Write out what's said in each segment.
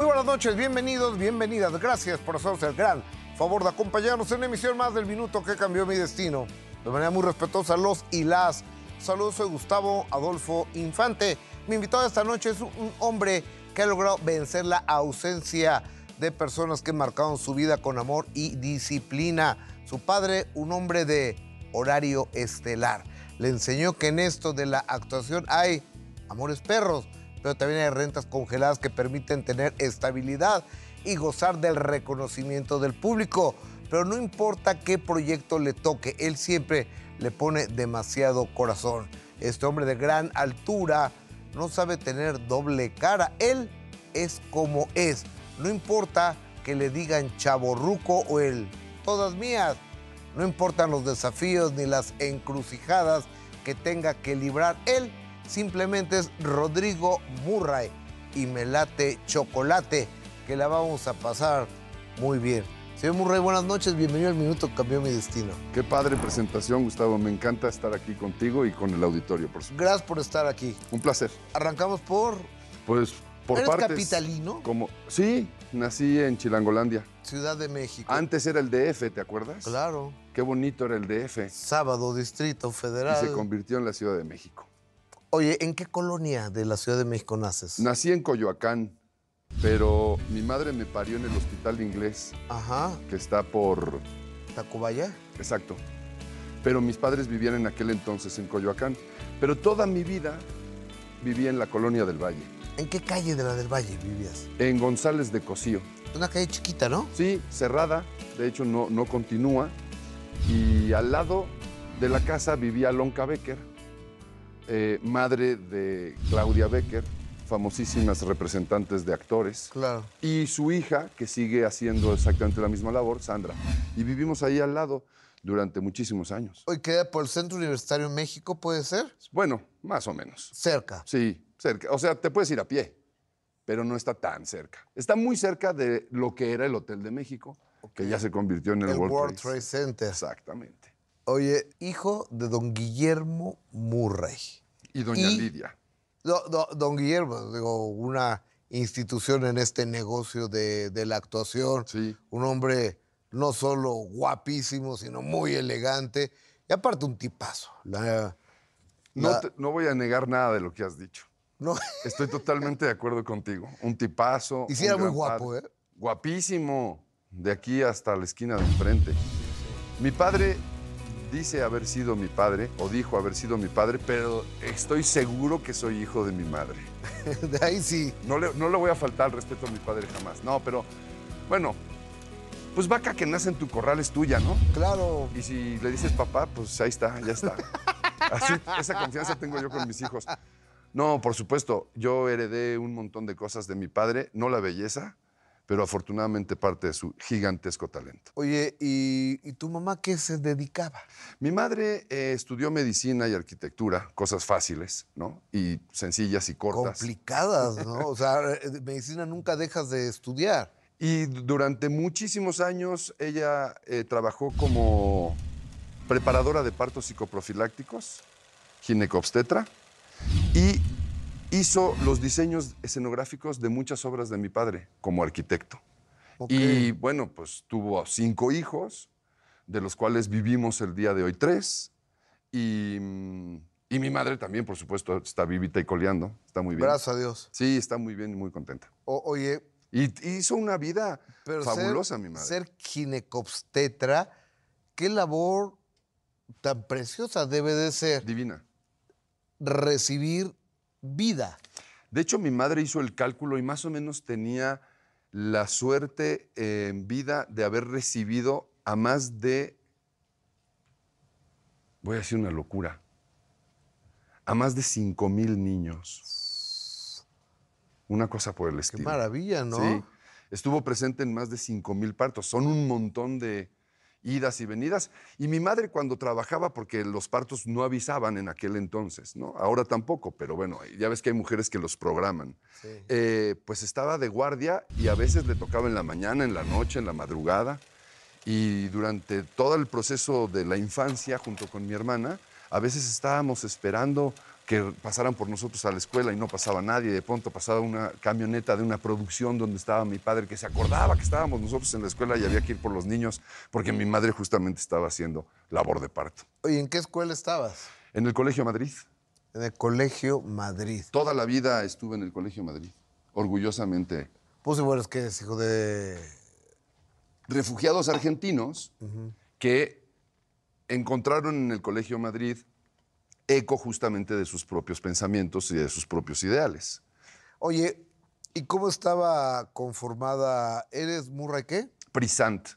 Muy buenas noches, bienvenidos, bienvenidas. Gracias por hacerse el gran favor de acompañarnos en una emisión más del Minuto que cambió mi destino. De manera muy respetuosa, los y las. Saludos, soy Gustavo Adolfo Infante. Mi invitado esta noche es un hombre que ha logrado vencer la ausencia de personas que marcaron su vida con amor y disciplina. Su padre, un hombre de horario estelar, le enseñó que en esto de la actuación hay amores perros, pero también hay rentas congeladas que permiten tener estabilidad y gozar del reconocimiento del público. Pero no importa qué proyecto le toque, él siempre le pone demasiado corazón. Este hombre de gran altura no sabe tener doble cara. Él es como es. No importa que le digan chaborruco o el todas mías. No importan los desafíos ni las encrucijadas que tenga que librar. Él simplemente es Rodrigo Murray y me late chocolate, que la vamos a pasar muy bien. Señor Murray, buenas noches, bienvenido al Minuto Cambió Mi Destino. Qué padre presentación, Gustavo. Me encanta estar aquí contigo y con el auditorio, por supuesto. Gracias por estar aquí. Un placer. Arrancamos por... Pues por ¿Eres partes. capitalino? Como, sí, nací en Chilangolandia. Ciudad de México. Antes era el DF, ¿te acuerdas? Claro. Qué bonito era el DF. Sábado, Distrito Y Federal. se convirtió en la Ciudad de México. Oye, ¿en qué colonia de la Ciudad de México naces? Nací en Coyoacán, pero mi madre me parió en el Hospital Inglés, Ajá, que está por... Tacubaya. Exacto. Pero mis padres vivían en aquel entonces en Coyoacán. Pero toda mi vida vivía en la colonia del Valle, ¿En qué calle de la del Valle vivías? en González de Cocío. Una calle chiquita, ¿no? Sí, cerrada, de hecho no, no continúa. Y al lado de la casa vivía Lonca Becker, eh, madre de Claudia Becker, famosísimas representantes de actores, Claro. y su hija, que sigue haciendo exactamente la misma labor, Sandra. Y vivimos ahí al lado durante muchísimos años. Hoy queda por el Centro Universitario en México, ¿puede ser? Bueno, más o menos. Cerca. Sí, cerca. O sea, te puedes ir a pie, pero no está tan cerca. Está muy cerca de lo que era el Hotel de México, que ya se convirtió en el, El World, World Trade. Trade Center. Exactamente. Oye, hijo de don Guillermo Murray. Y doña Y- Lidia. Do- do- don Guillermo, digo, una institución en este negocio de, de la actuación. Sí. Un hombre no solo guapísimo, sino muy elegante. Y aparte un tipazo. La- No, la- te- no voy a negar nada de lo que has dicho. no, Estoy totalmente de acuerdo contigo. Un tipazo. Y un era muy guapo, padre. ¿eh? Guapísimo. De aquí hasta la esquina de enfrente. Mi padre dice haber sido mi padre, o dijo haber sido mi padre, pero estoy seguro que soy hijo de mi madre. de ahí sí. No le, no le voy a faltar al respeto a mi padre jamás. No, pero bueno, pues vaca que nace en tu corral es tuya, ¿no? Claro. Y si le dices papá, pues ahí está, ya está. Así, esa confianza tengo yo con mis hijos. No, por supuesto, yo heredé un montón de cosas de mi padre, no la belleza, pero afortunadamente parte de su gigantesco talento. Oye, ¿y, y tu mamá qué se dedicaba? Mi madre eh, estudió medicina y arquitectura, cosas fáciles, ¿no? Y sencillas y cortas. Complicadas, ¿no? O sea, eh, medicina nunca dejas de estudiar. Y durante muchísimos años ella eh, trabajó como preparadora de partos psicoprofilácticos, ginecobstetra, y hizo los diseños escenográficos de muchas obras de mi padre como arquitecto. Y bueno, pues tuvo cinco hijos, de los cuales vivimos el día de hoy tres. Y, mm, y mi madre también, por supuesto, está vivita y coleando, está muy bien. Gracias a Dios. Sí, está muy bien y muy contenta. O- oye, Y hizo una vida pero fabulosa, ser, mi madre. ser ginecobstetra, qué labor tan preciosa debe de ser Divina. recibir vida. De hecho, mi madre hizo el cálculo y más o menos tenía la suerte eh, en vida de haber recibido a más de, voy a decir una locura, a más de 5 mil niños. Una cosa por el Qué estilo. maravilla, ¿no? Sí. Estuvo presente en más de 5 mil partos. Son un montón de idas y venidas. Y mi madre cuando trabajaba, porque los partos no avisaban en aquel entonces, ¿no? Ahora tampoco, pero bueno, ya ves que hay mujeres que los programan. Sí. Eh, pues estaba de guardia y a veces le tocaba en la mañana, en la noche, en la madrugada. Y durante todo el proceso de la infancia, junto con mi hermana, a veces estábamos esperando que pasaran por nosotros a la escuela y no pasaba nadie. De pronto pasaba una camioneta de una producción donde estaba mi padre que se acordaba que estábamos nosotros en la escuela y había que ir por los niños porque mi madre justamente estaba haciendo labor de parto. Oye, ¿en qué escuela estabas? En el Colegio Madrid. En el Colegio Madrid. Toda la vida estuve en el Colegio Madrid, orgullosamente. Pues igual es que es hijo de... Refugiados argentinos que encontraron en el Colegio Madrid eco justamente de sus propios pensamientos y de sus propios ideales. Oye, ¿y cómo estaba conformada? ¿Eres Murray qué? Prisant.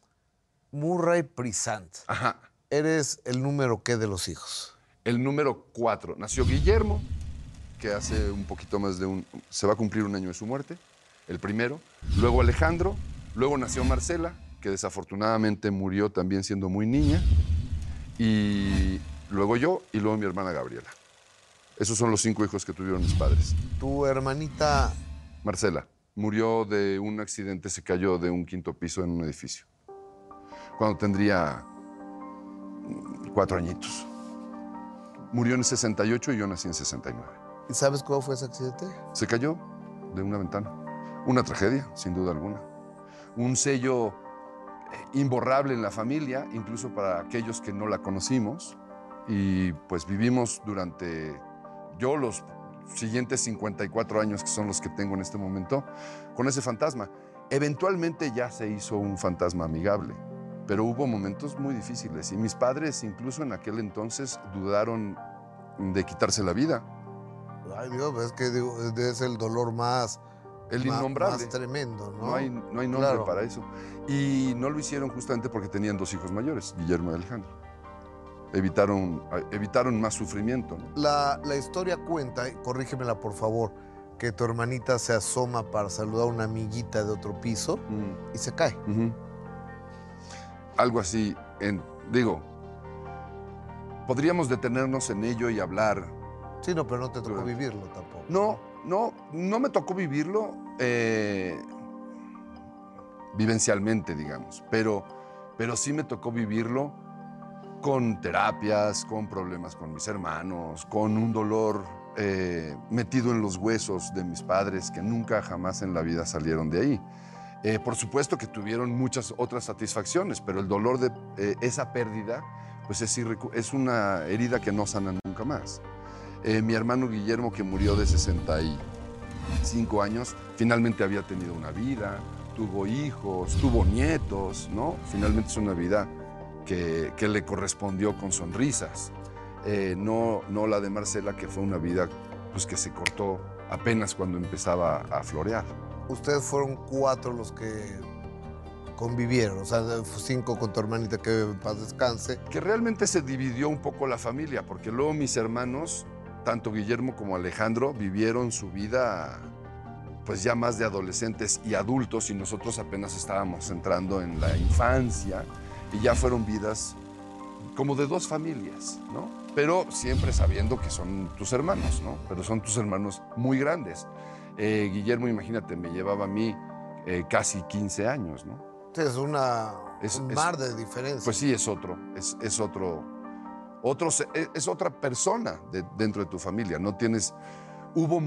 Murray Prisant. Ajá. ¿Eres el número qué de los hijos? El número cuatro. Nació Guillermo, que hace un poquito más de un... Se va a cumplir un año de su muerte, el primero. Luego Alejandro. Luego nació Marcela, que desafortunadamente murió también siendo muy niña. Y luego yo y luego mi hermana Gabriela. Esos son los cinco hijos que tuvieron mis padres. Tu hermanita, Marcela murió de un accidente, se cayó de un quinto piso en un edificio. Cuando tendría cuatro añitos. Murió en el 68 y yo nací en 69. ¿y sabes cómo fue ese accidente? Se cayó de una ventana. Una tragedia, sin duda alguna. Un sello eh, imborrable en la familia, incluso para aquellos que no la conocimos. Y pues vivimos durante, yo los siguientes 54 años que son los que tengo en este momento, con ese fantasma. Eventualmente ya se hizo un fantasma amigable, pero hubo momentos muy difíciles y mis padres incluso en aquel entonces dudaron de quitarse la vida. Ay, Dios, es que digo, es el dolor más, El innombrable. más tremendo, ¿no? No hay, no hay nombre Claro. para eso. Y no lo hicieron justamente porque tenían dos hijos mayores, Guillermo y Alejandro. Evitaron, evitaron más sufrimiento. ¿no? La, la historia cuenta, y corrígemela por favor, que tu hermanita se asoma para saludar a una amiguita de otro piso Mm, y se cae. Algo así, en, digo, podríamos detenernos en ello y hablar. Sí, no, pero no te tocó Durante- vivirlo tampoco. No, no, no me tocó vivirlo eh, vivencialmente, digamos, pero, pero sí me tocó vivirlo con terapias, con problemas con mis hermanos, con un dolor eh, metido en los huesos de mis padres que nunca jamás en la vida salieron de ahí. Eh, por supuesto que tuvieron muchas otras satisfacciones, pero el dolor de eh, esa pérdida pues es, es una herida que no sana nunca más. Eh, mi hermano Guillermo, que murió de 65 años, finalmente había tenido una vida, tuvo hijos, tuvo nietos, ¿no? Finalmente es una vida que, que le correspondió con sonrisas. Eh, no, no la de Marcela, que fue una vida pues, que se cortó apenas cuando empezaba a florear. Ustedes fueron cuatro los que convivieron, o sea, cinco con tu hermanita que en paz descanse. que realmente se dividió un poco la familia, porque luego mis hermanos, tanto Guillermo como Alejandro, vivieron su vida pues ya más de adolescentes y adultos y nosotros apenas estábamos entrando en la infancia y ya fueron vidas como de dos familias, ¿no? Pero siempre sabiendo que son tus hermanos, ¿no? Pero son tus hermanos muy grandes. Eh, Guillermo, imagínate, me llevaba a mí eh, casi 15 años, ¿no? Es una, Es- un es- mar de diferencia. Pues sí, es otro, es, es otro, otro, se- es, otra persona de- dentro de tu familia. No tienes, hubo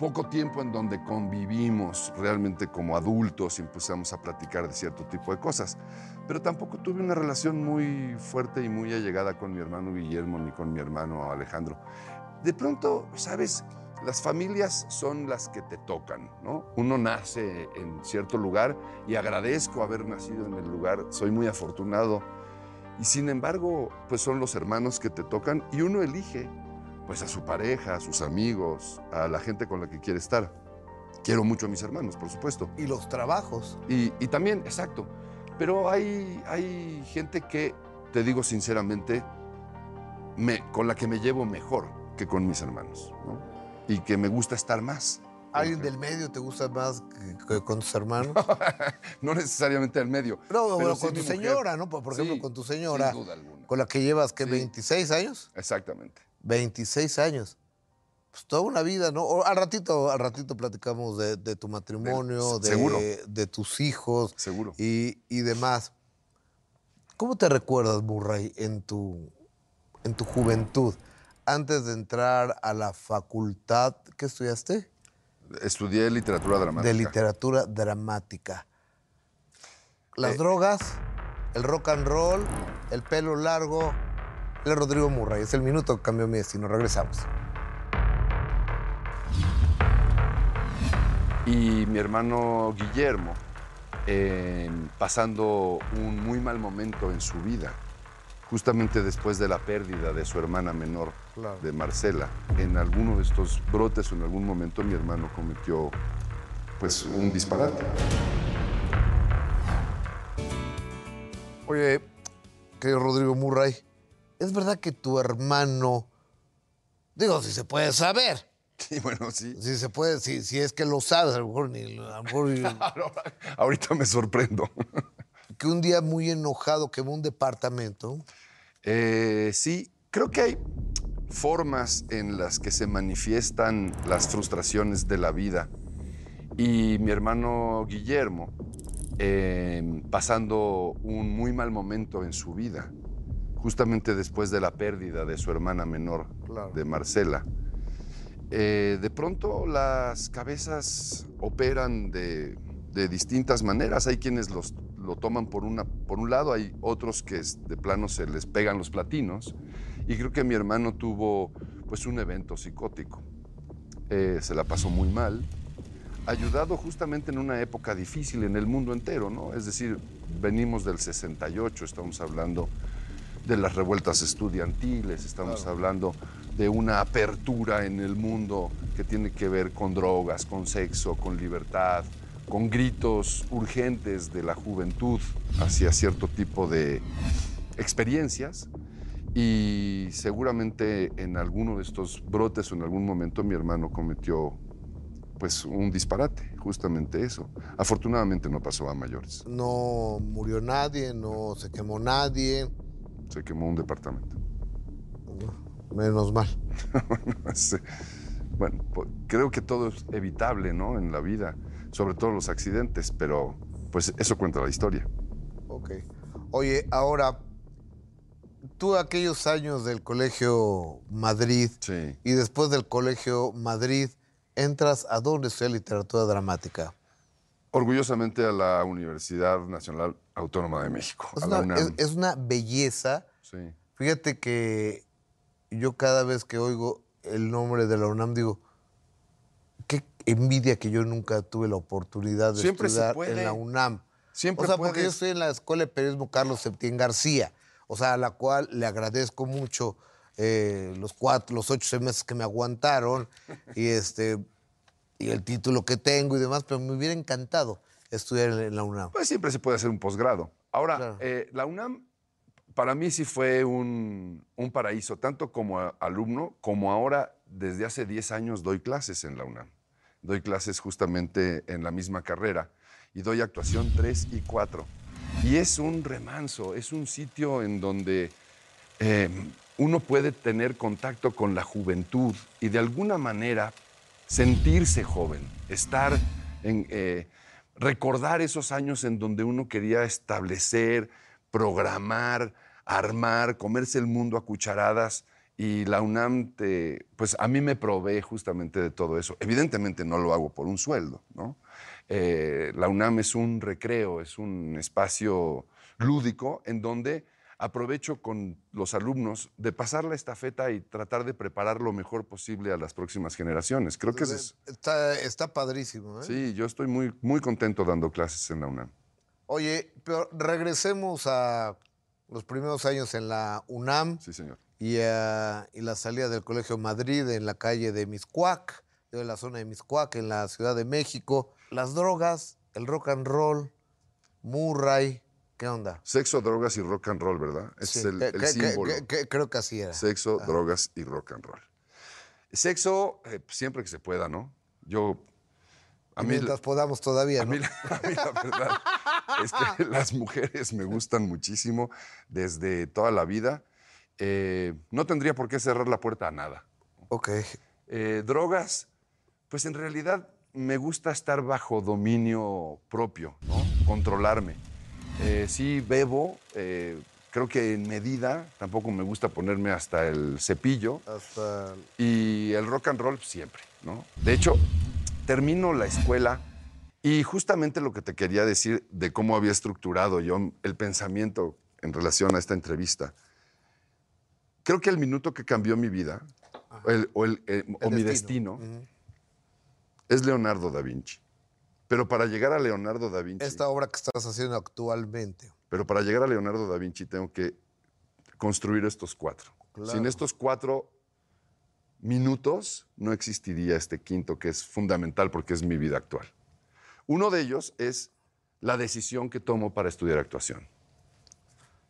poco tiempo en donde convivimos realmente como adultos y empezamos a platicar de cierto tipo de cosas. Pero tampoco tuve una relación muy fuerte y muy allegada con mi hermano Guillermo ni con mi hermano Alejandro. De pronto, sabes, las familias son las que te tocan, ¿no? Uno nace en cierto lugar y agradezco haber nacido en el lugar, soy muy afortunado. Y sin embargo, pues son los hermanos que te tocan y uno elige pues a su pareja, a sus amigos, a la gente con la que quiere estar. Quiero mucho a mis hermanos, por supuesto. Y los trabajos. Y, y también, exacto. Pero hay, hay gente que, te digo sinceramente, me, con la que me llevo mejor que con mis hermanos, ¿no? Y que me gusta estar más. ¿Alguien del medio te gusta más que, con tus hermanos? No necesariamente al medio. No, pero bueno, sí con tu mujer. señora, ¿no? Por, por ejemplo, Sí, con tu señora, Sin duda alguna. con la que llevas, ¿qué? Sí. ¿26 años? Exactamente. 26 años. Pues toda una vida, ¿no? O al ratito, al ratito platicamos de, de tu matrimonio, de, de tus hijos Seguro. y, y demás. ¿Cómo te recuerdas, Murray, en tu, en tu juventud? antes de entrar a la facultad, ¿qué estudiaste? Estudié literatura dramática. De literatura dramática. Las drogas, el rock and roll, el pelo largo. El Rodrigo Murray. Es el minuto que cambió mi destino. Regresamos. Y mi hermano Guillermo, eh, pasando un muy mal momento en su vida, justamente después de la pérdida de su hermana menor, Claro. de Marcela. En alguno de estos brotes o en algún momento mi hermano cometió pues un disparate. Oye, querido Rodrigo Murray, ¿es verdad que tu hermano, digo, si se puede saber, Y bueno, sí. si se puede, si, si es que lo sabes, a lo mejor ni, a lo mejor Ahorita me sorprendo. que un día muy enojado quemó un departamento. Eh, sí, creo que hay formas en las que se manifiestan las frustraciones de la vida. Y mi hermano Guillermo, eh, pasando un muy mal momento en su vida, justamente después de la pérdida de su hermana menor, Claro. de Marcela, eh, de pronto las cabezas operan de, de distintas maneras. Hay quienes los, lo toman por, una, por un lado, hay otros que de plano se les pegan los platinos. Y creo que mi hermano tuvo pues un evento psicótico. Eh, se la pasó muy mal, ayudado justamente en una época difícil en el mundo entero, ¿no? Es decir, venimos del 68, estamos hablando de las revueltas estudiantiles, estamos hablando de una apertura en el mundo que tiene que ver con drogas, con sexo, con libertad, con gritos urgentes de la juventud hacia cierto tipo de experiencias. Y seguramente en alguno de estos brotes o en algún momento mi hermano cometió pues un disparate, justamente eso. Afortunadamente no pasó a mayores. No murió nadie, no se quemó nadie. Se quemó un departamento. Menos mal. Bueno, po- creo que todo es evitable, ¿no? En la vida, sobre todo los accidentes, pero pues eso cuenta la historia. Ok. Oye, ahora, tú aquellos años del Colegio Madrid Sí. y después del Colegio Madrid, entras a dónde estudiar literatura dramática. Orgullosamente a la Universidad Nacional Autónoma de México, Es una, UNAM. es- es una belleza. Sí. Fíjate que yo cada vez que oigo el nombre de la UNAM digo, qué envidia que yo nunca tuve la oportunidad de Siempre estudiar en la UNAM. Siempre o sea, porque yo estoy en la Escuela de Periodismo Carlos Septién García, o sea, a la cual le agradezco mucho eh, los cuatro, los ocho meses que me aguantaron y este y el título que tengo y demás, pero me hubiera encantado estudiar en, la UNAM. Pues siempre se puede hacer un posgrado. Ahora, Claro. eh, la UNAM para mí sí fue un, un paraíso, tanto como alumno, como ahora desde hace 10 años doy clases en la UNAM. Doy clases justamente en la misma carrera y doy actuación 3 y 4. Y es un remanso, es un sitio en donde eh, uno puede tener contacto con la juventud y de alguna manera sentirse joven, estar en, eh, recordar esos años en donde uno quería establecer, programar, armar, comerse el mundo a cucharadas. Y la UNAM, te, pues a mí me provee justamente de todo eso. Evidentemente no lo hago por un sueldo, ¿no? Eh, la UNAM es un recreo, es un espacio lúdico en donde aprovecho con los alumnos de pasar la estafeta y tratar de preparar lo mejor posible a las próximas generaciones. Creo que es, Está, está padrísimo. ¿eh? sí, yo estoy muy, muy contento dando clases en la UNAM. Oye, pero regresemos a los primeros años en la UNAM Sí, señor. y, a- y la salida del Colegio Madrid en la calle de Miscuac, de la zona de Miscuac, en la Ciudad de México. Las drogas, el rock and roll, Murray, ¿qué onda? Sexo, drogas y rock and roll, ¿verdad? Ese Sí, es el, símbolo. creo que así era. Sexo, drogas y rock and roll. Sexo, eh, siempre que se pueda, ¿no? Yo, a Y mí, mientras podamos todavía, a ¿no? mí, a mí la verdad es que las mujeres me gustan muchísimo desde toda la vida. Eh, no tendría por qué cerrar la puerta a nada. Ok. Eh, drogas, pues en realidad me gusta estar bajo dominio propio, ¿no? Controlarme. Eh, sí bebo, eh, creo que en medida, tampoco me gusta ponerme hasta el cepillo. Hasta. Y el rock and roll siempre, ¿no? De hecho, termino la escuela y justamente lo que te quería decir de cómo había estructurado yo el pensamiento en relación a esta entrevista. Creo que el minuto que cambió mi vida, el- o, el- eh, o mi destino. destino, es Leonardo da Vinci. Pero para llegar a Leonardo da Vinci, Esta obra que estás haciendo actualmente. pero para llegar a Leonardo da Vinci tengo que construir estos cuatro. Claro. Sin estos cuatro minutos no existiría este quinto que es fundamental porque es mi vida actual. Uno de ellos es la decisión que tomo para estudiar actuación.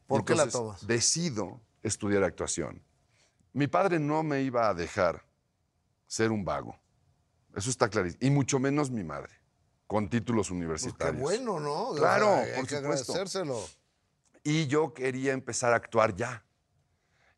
¿Por qué la tomas? Decido estudiar actuación. Mi padre no me iba a dejar ser un vago. Eso está clarísimo. Y mucho menos mi madre, con títulos Pues universitarios. qué bueno, ¿no? Claro, hay por que supuesto. agradecérselo. Y yo quería empezar a actuar ya.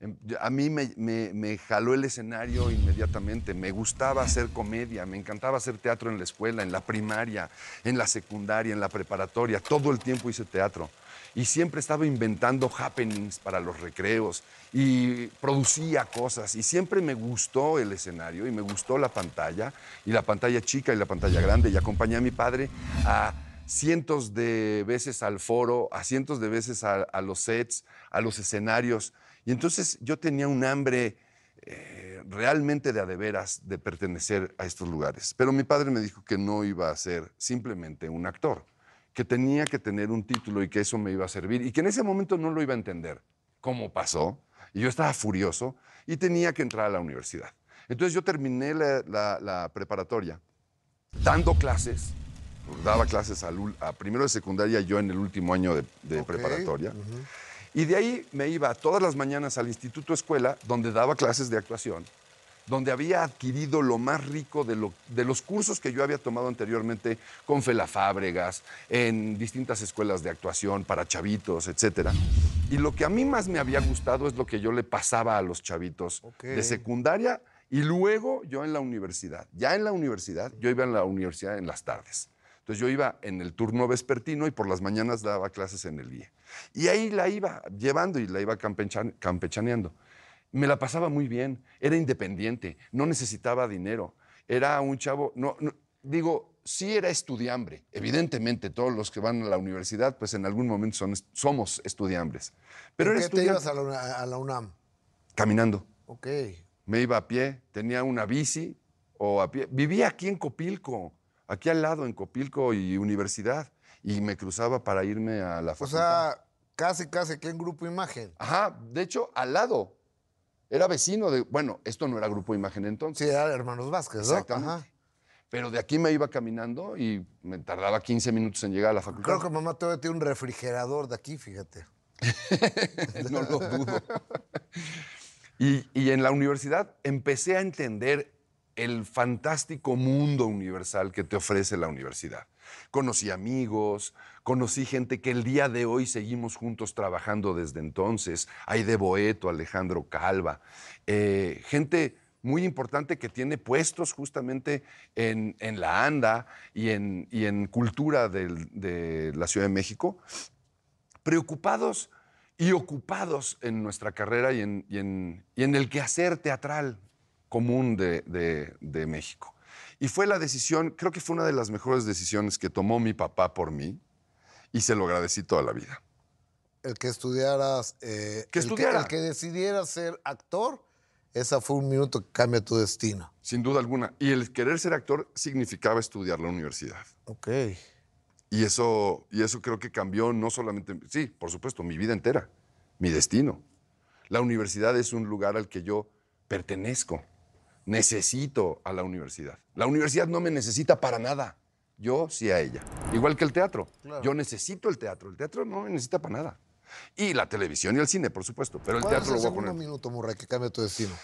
Em, A mí me, me- me jaló el escenario inmediatamente. Me gustaba hacer comedia, me encantaba hacer teatro en la escuela, en la primaria, en la secundaria, en la preparatoria. Todo el tiempo hice teatro. Y siempre estaba inventando happenings para los recreos y producía cosas. Y siempre me gustó el escenario y me gustó la pantalla, y la pantalla chica y la pantalla grande. Y acompañé a mi padre a cientos de veces al foro, a cientos de veces a, los sets, a los escenarios. Y entonces yo tenía un hambre eh, realmente de a de pertenecer a estos lugares. Pero mi padre me dijo que no iba a ser simplemente un actor, que tenía que tener un título y que eso me iba a servir y que en ese momento no lo iba a entender. ¿Cómo pasó? Y yo estaba furioso y tenía que entrar a la universidad. Entonces yo terminé la- la- la preparatoria dando clases, daba clases al a primero de secundaria, yo en el último año de, de Ok, preparatoria. Y de ahí me iba todas las mañanas al Instituto Escuela, donde daba clases de actuación, donde había adquirido lo más rico de, lo- de los cursos que yo había tomado anteriormente con Fela Fábregas, en distintas escuelas de actuación para chavitos, etc. Y lo que a mí más me había gustado es lo que yo le pasaba a los chavitos de secundaria y luego yo en la universidad. Ya en la universidad, yo iba en la universidad en las tardes. Entonces yo iba en el turno vespertino y por las mañanas daba clases en el IE. Y ahí la iba llevando y la iba campechan- campechaneando. Me la pasaba muy bien, era independiente, no necesitaba dinero, era un chavo, no, no- digo, sí era estudiambre, evidentemente todos los que van a la universidad, pues en algún momento son, somos estudiambres. Pero ¿En era qué te ibas a la, a la UNAM? caminando. Ok. Me iba a pie, tenía una bici o a pie. Vivía aquí en Copilco, aquí al lado en Copilco y universidad. Y me cruzaba para irme a la O facultad. sea, casi, casi que en Grupo Imagen. Ajá, de hecho, al lado. Era vecino de. Bueno, esto no era Grupo Imagen entonces. Sí, era Hermanos Vázquez, ¿no? Exactamente. Ajá. Pero de aquí me iba caminando y me tardaba 15 minutos en llegar a la facultad. Creo que mamá todavía tiene un refrigerador de aquí, fíjate. no lo dudo. Y, y en la universidad empecé a entender el fantástico mundo universal que te ofrece la universidad. Conocí amigos, conocí gente que el día de hoy seguimos juntos trabajando desde entonces. Aide Boeto, Alejandro Calva, eh, gente muy importante que tiene puestos justamente en, la ANDA y en, cultura de la Ciudad de México, preocupados y ocupados en nuestra carrera y en, el quehacer teatral común de México. Y fue la decisión, creo que fue una de las mejores decisiones que tomó mi papá por mí y se lo agradecí toda la vida. El que estudiaras. eh, Que el estudiara. el que decidieras ser actor, esa fue un minuto que cambia tu destino. Sin duda alguna. Y el querer ser actor significaba estudiar la universidad. Ok. Y eso, y eso creo que cambió no solamente, sí, por supuesto, mi vida entera, mi destino. La universidad es un lugar al que yo pertenezco. Necesito a la universidad. La universidad no me necesita para nada. Yo sí a ella. Igual que el teatro. Claro. Yo necesito el teatro. El teatro no me necesita para nada. Y la televisión y el cine, por supuesto. Pero el ¿Cuál es teatro el lo voy a poner. minuto, Murray, que cambia tu destino?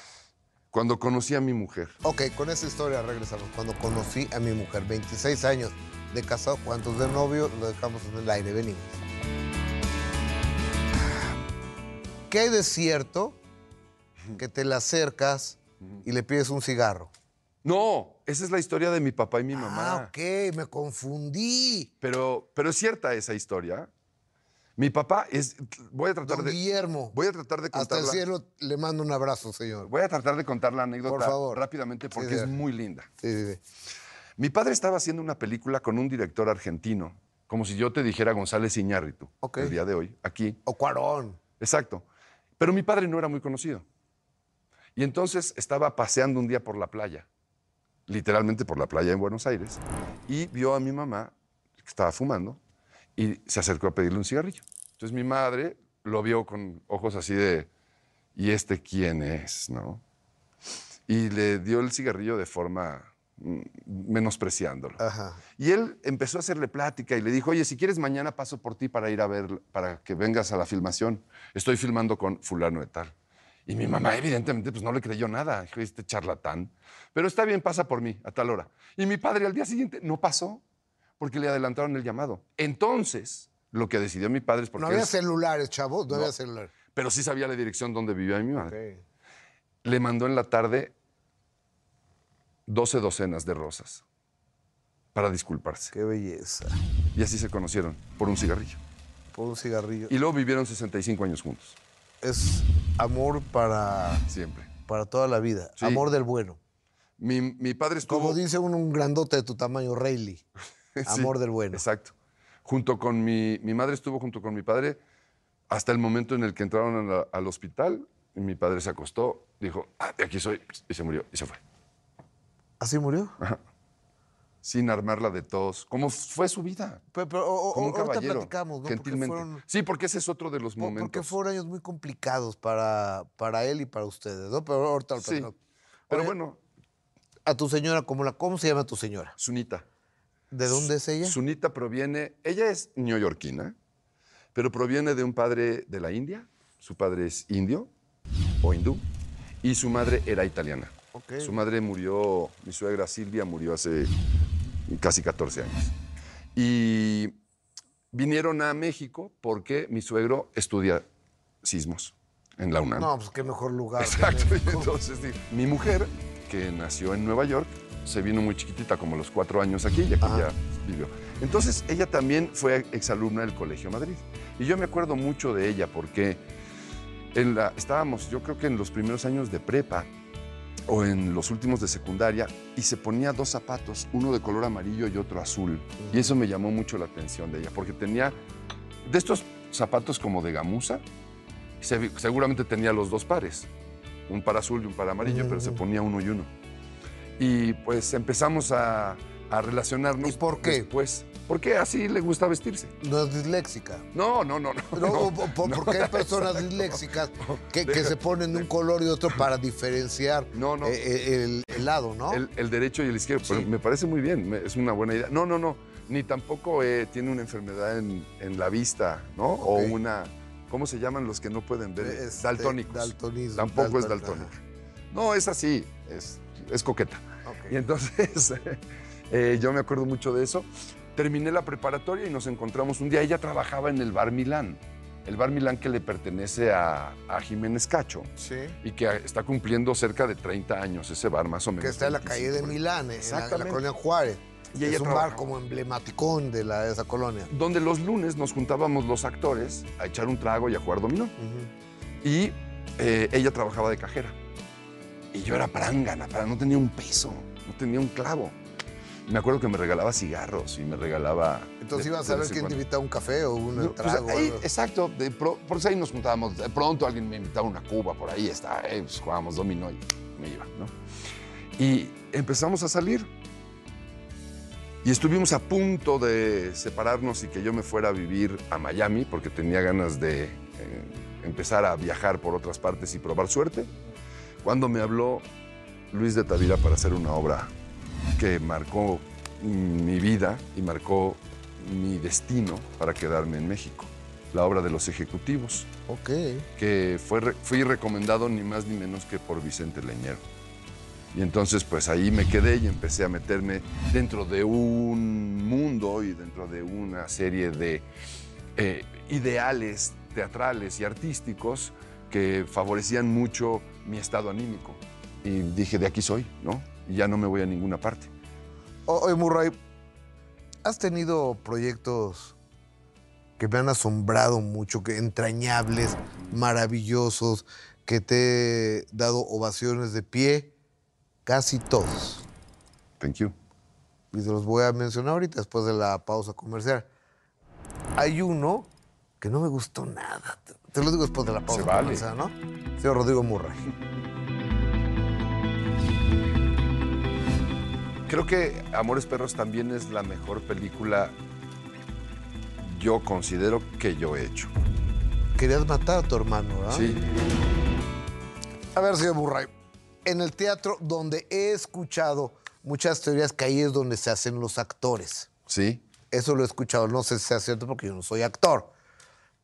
Cuando conocí a mi mujer. Ok, con esa historia regresamos. Cuando conocí a mi mujer, 26 años de casado, ¿cuántos de novio? Lo dejamos en el aire, venimos. ¿Qué hay de cierto que te le acercas y le pides un cigarro? No, esa es la historia de mi papá y mi mamá. Ah, ok, me confundí. Pero, pero es cierta esa historia. Mi papá es. Voy a tratar Don de. Guillermo. Voy a tratar de Hasta el contarla. cielo le mando un abrazo, señor. Voy a tratar de contar la anécdota Por favor. rápidamente porque Sí, es muy linda. Sí, sí, sí. Mi padre estaba haciendo una película con un director argentino, como si yo te dijera González Iñárritu, Ok. el día de hoy, aquí. O Cuarón. Exacto. Pero mi padre no era muy conocido. Y entonces estaba paseando un día por la playa, literalmente por la playa en Buenos Aires, y vio a mi mamá que estaba fumando y se acercó a pedirle un cigarrillo. Entonces mi madre lo vio con ojos así de, ¿y este quién es? ¿No? Y le dio el cigarrillo de forma mm, menospreciándolo. Ajá. Y él empezó a hacerle plática y le dijo, oye, si quieres mañana paso por ti para ir a ver, para que vengas a la filmación. Estoy filmando con fulano de tal. Y mi mamá evidentemente pues no le creyó nada, este charlatán. Pero está bien, pasa por mí a tal hora. Y mi padre al día siguiente no pasó porque le adelantaron el llamado. Entonces, lo que decidió mi padre es porque... No había celulares, chavos, no, No. había celulares. pero sí sabía la dirección donde vivía mi madre. Ok. Le mandó en la tarde 12 docenas de rosas para disculparse. Qué belleza. Y así se conocieron, por un cigarrillo. Por un cigarrillo. Y luego vivieron 65 años juntos, Es amor para, siempre. para toda la vida. Sí. Amor del bueno. Mi, mi padre estuvo... Como dice un, un grandote de tu tamaño, Rayleigh. Sí, Amor del bueno. Exacto. Junto con mi... Mi madre estuvo junto con mi padre hasta el momento en el que entraron la- al hospital. Y mi padre se acostó, dijo, ah, de aquí soy, y se murió, y se fue. ¿Así murió? Sin armarla de tos. ¿Cómo fue su vida? Pero, pero, o- o- Como un ahorita caballero. platicamos, ¿no? gentilmente. Porque fueron, Sí, porque ese es otro de los po- porque momentos. fueron años muy complicados para, para él y para ustedes, ¿no? Pero ahorita lo Sí. Pero Oye, bueno, A tu señora, ¿cómo, la, ¿cómo se llama tu señora? Sunita. ¿De dónde es ella? Sunita proviene, ella es neoyorquina, pero proviene de un padre de la India. Su padre es indio o hindú y su madre era italiana. Su madre murió, mi suegra Silvia murió hace casi 14 años. Y vinieron a México porque mi suegro estudia sismos en la UNAM. No, pues qué mejor lugar. Exacto. Y entonces, mi mujer, que nació en Nueva York, se vino muy chiquitita, como a los cuatro años aquí, y aquí ya vivió. Entonces, ella también fue exalumna del Colegio Madrid. Y yo me acuerdo mucho de ella porque en la, estábamos, yo creo que en los primeros años de prepa o en los últimos de secundaria, y se ponía dos zapatos, uno de color amarillo y otro azul. Y eso me llamó mucho la atención de ella, porque tenía de estos zapatos como de gamuza, se- seguramente tenía los dos pares, un par azul y un par amarillo, pero se Mm. ponía uno y uno. Y pues empezamos a, a relacionarnos. ¿Y por qué? Después, porque así le gusta vestirse. No es disléxica. No, no, no, no. No, porque hay personas disléxicas que, que se ponen de un color y otro para diferenciar No, no. eh, eh, el, el lado, ¿no? El, el derecho y el izquierdo. Sí. Pero me parece muy bien, es una buena idea. No, no, no. Ni tampoco eh, tiene una enfermedad en, en la vista, ¿no? O una. ¿Cómo se llaman los que no pueden ver? Este, Daltónicos. daltonismo, Tampoco es daltónica. No, es así, es, es coqueta. ajá. Y entonces, eh, yo me acuerdo mucho de eso. Terminé la preparatoria y nos encontramos un día. Ella trabajaba en el Bar Milán. El Bar Milán que le pertenece a, a Jiménez Cacho Sí. y que está cumpliendo cerca de 30 años ese bar, más o menos. Que está en la calle de 25. Milán, en la, en la Exactamente. colonia Juárez. Y ella es un bar como emblematico de, la, de esa colonia. Donde los lunes nos juntábamos los actores a echar un trago y a jugar dominó. Ujú. Y eh, ella trabajaba de cajera. Y yo era prangana, para no tenía un peso, no tenía un clavo. Me acuerdo que me regalaba cigarros y me regalaba. Entonces de- ibas a ver quién te invitaba un café o un No, pues, trago. ahí, exacto, de pro- por eso ahí nos juntábamos. De pronto alguien me invitaba una cuba por ahí, está, eh, pues, jugábamos dominó y me iba, ¿no? Y empezamos a salir. Y estuvimos a punto de separarnos y que yo me fuera a vivir a Miami porque tenía ganas de eh, empezar a viajar por otras partes y probar suerte. Cuando me habló Luis de Tavira para hacer una obra que marcó mi vida y marcó mi destino para quedarme en México. La obra de los ejecutivos, Ok. que fue, fui recomendado ni más ni menos que por Vicente Leñero. Y entonces pues ahí me quedé y empecé a meterme dentro de un mundo y dentro de una serie de eh, ideales teatrales y artísticos que favorecían mucho mi estado anímico. Y dije, de aquí soy, ¿no? Y ya no me voy a ninguna parte. Oye, Murray, ¿has tenido proyectos que me han asombrado mucho, que entrañables, maravillosos, que te he dado ovaciones de pie, casi todos. Thank you. Y te los voy a mencionar ahorita después de la pausa comercial. Hay uno que no me gustó nada. Te- lo digo después de la pausa vale. comercial, ¿no? Señor Rodrigo Murray. Creo que Amores Perros también es la mejor película, yo considero, que yo he hecho. Querías matar a tu hermano, ¿verdad? Sí. A ver, señor Murray. En el teatro donde he escuchado muchas teorías que ahí es donde se hacen los actores. Sí. Eso lo he escuchado, no sé si sea cierto porque yo no soy actor.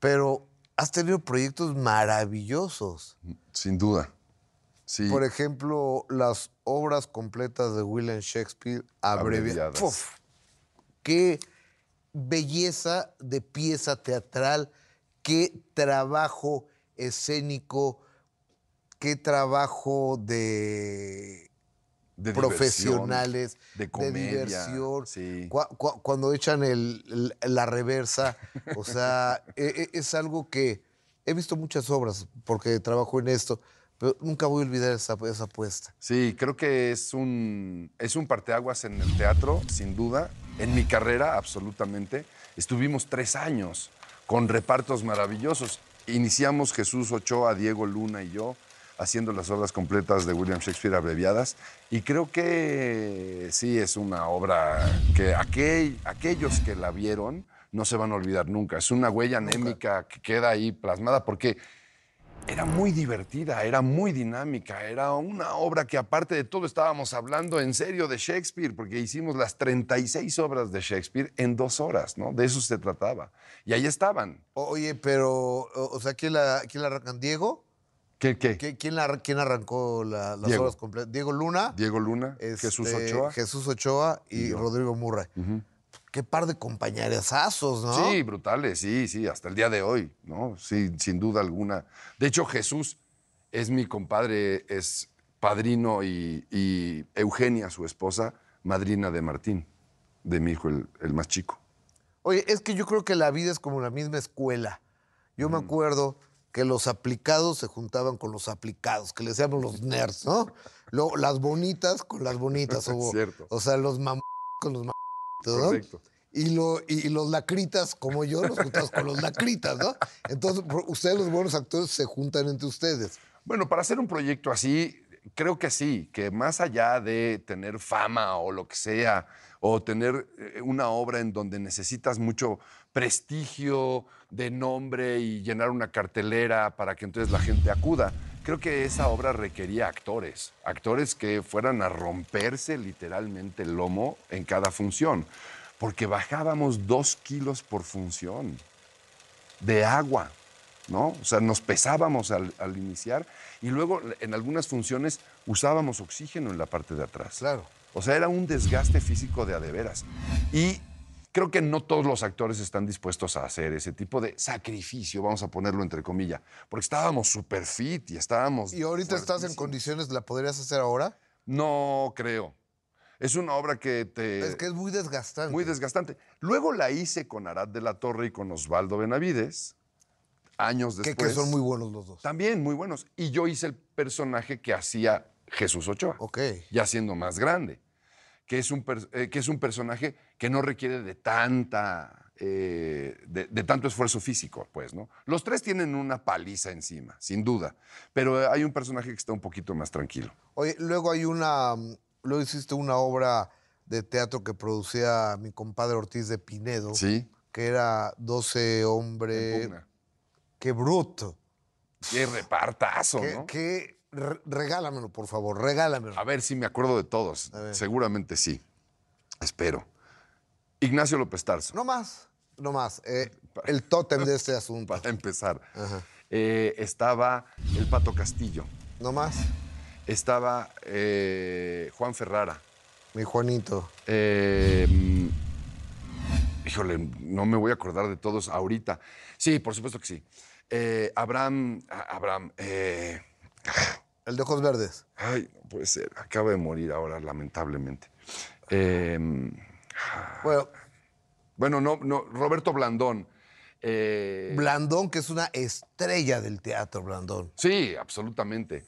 Pero has tenido proyectos maravillosos. Sin duda. Sí. Por ejemplo, las obras completas de William Shakespeare abreviadas. Uf, qué belleza de pieza teatral, qué trabajo escénico, qué trabajo de de profesionales, de comedia, diversión. sí. Cuando echan el- la reversa, o sea, e- e- es algo que he visto muchas obras porque trabajo en esto, pero nunca voy a olvidar esa, esa apuesta. Sí, creo que es un, es un parteaguas en el teatro, sin duda. En mi carrera, absolutamente. Estuvimos tres años con repartos maravillosos. Iniciamos Jesús Ochoa, Diego Luna y yo haciendo las obras completas de William Shakespeare abreviadas. Y creo que sí es una obra que aquel- aquellos que la vieron no se van a olvidar nunca. Es una huella anémica que queda ahí plasmada porque era muy divertida, era muy dinámica, era una obra que aparte de todo estábamos hablando en serio de Shakespeare, porque hicimos las 36 obras de Shakespeare en dos horas, ¿no? De eso se trataba. Y ahí estaban. Oye, pero, o, o sea, ¿quién la, quién la arrancan? ¿Diego? ¿Qué? qué? ¿Qui- ¿Quién, la, quién arrancó la- las Diego. obras completas? Diego Luna, Diego Luna, este, Jesús Ochoa. Jesús Ochoa y. Rodrigo Murray. Qué par de compañerazos, ¿no? Sí, brutales, sí, sí, hasta el día de hoy, ¿no? Sí, sin duda alguna. De hecho, Jesús es mi compadre, es padrino y, y Eugenia, su esposa, madrina de Martín, de mi hijo, el, el más chico. Oye, es que yo creo que la vida es como la misma escuela. Yo me acuerdo que los aplicados se juntaban con los aplicados, que le decíamos los nerds, ¿no? Luego, las bonitas con las bonitas. O, Cierto. o sea, los mam con los mam ¿no? Correcto. Y, lo, y, los lacritas, como yo, los juntamos con los lacritas, ¿no? Entonces, ustedes, los buenos actores, se juntan entre ustedes. Bueno, para hacer un proyecto así, creo que sí, que más allá de tener fama o lo que sea, o tener eh, una obra en donde necesitas mucho prestigio de nombre y llenar una cartelera para que entonces la gente acuda, creo que esa obra requería actores, actores que fueran a romperse literalmente el lomo en cada función, porque bajábamos dos kilos por función de agua, ¿no? O sea, nos pesábamos al, al iniciar y luego en algunas funciones usábamos oxígeno en la parte de atrás. Claro. O sea, era un desgaste físico de a de veras. Y creo que no todos los actores están dispuestos a hacer ese tipo de sacrificio, vamos a ponerlo entre comillas, porque estábamos súper fit y estábamos... ¿Y ahorita estás en condiciones, la podrías hacer ahora? No creo. Es una obra que te... es que es muy desgastante. Muy desgastante. Luego la hice con Arad de la Torre y con Osvaldo Benavides, años que, después. que son muy buenos los dos. También muy buenos. Y yo hice el personaje que hacía Jesús Ochoa, Ok. ya siendo más grande, que es un, eh, que es un personaje que no requiere de tanta... eh, de, de tanto esfuerzo físico, pues, ¿no? Los tres tienen una paliza encima, sin duda, pero hay un personaje que está un poquito más tranquilo. Oye, luego hay una, mm, luego hiciste una obra de teatro que producía mi compadre Ortiz de Pinedo, ¿Sí? que era 12 En hombres. Qué bruto. Qué repartazo, Qué, ¿no? qué- re- regálamelo, por favor, regálamelo. A ver si me acuerdo de todos. Seguramente sí. Espero. Ignacio López Tarso, No más, no más. eh, el tótem de este asunto. para empezar. Eh, estaba el Pato Castillo. No más, Estaba eh, Juan Ferrara. mi Juanito. Eh, mm, híjole, no me voy a acordar de todos ahorita. Sí, por supuesto que sí. Eh, Abraham, a- Abraham, eh, El de ojos verdes. ay, no puede ser, acaba de morir ahora, lamentablemente. Eh, Bueno, Bueno, no, no, Roberto Blandón. Eh, Blandón, que es una estrella del teatro, Blandón. Sí, absolutamente.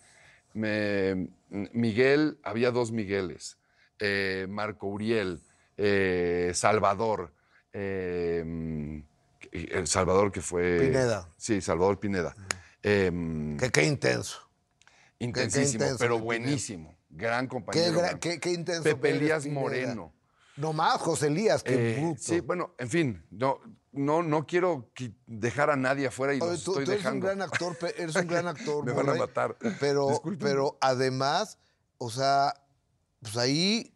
Me- Miguel, había dos Migueles. eh, Marco Uriel, eh, Salvador. el Salvador que fue... Pineda. Sí, Salvador Pineda. Eh, Que qué intenso. Intensísimo, intenso, pero buenísimo. Gran compañero. gran- qué- qué intenso. Pepe Elías. Moreno. No más, José Elías, qué Eh, bruto. sí, bueno, en fin, no, no, no quiero qui- dejar a nadie afuera y Oye, los tú, estoy tú eres un gran actor, eres un gran actor. Me van a matar. Pero, Disculpen. pero además, o sea, pues ahí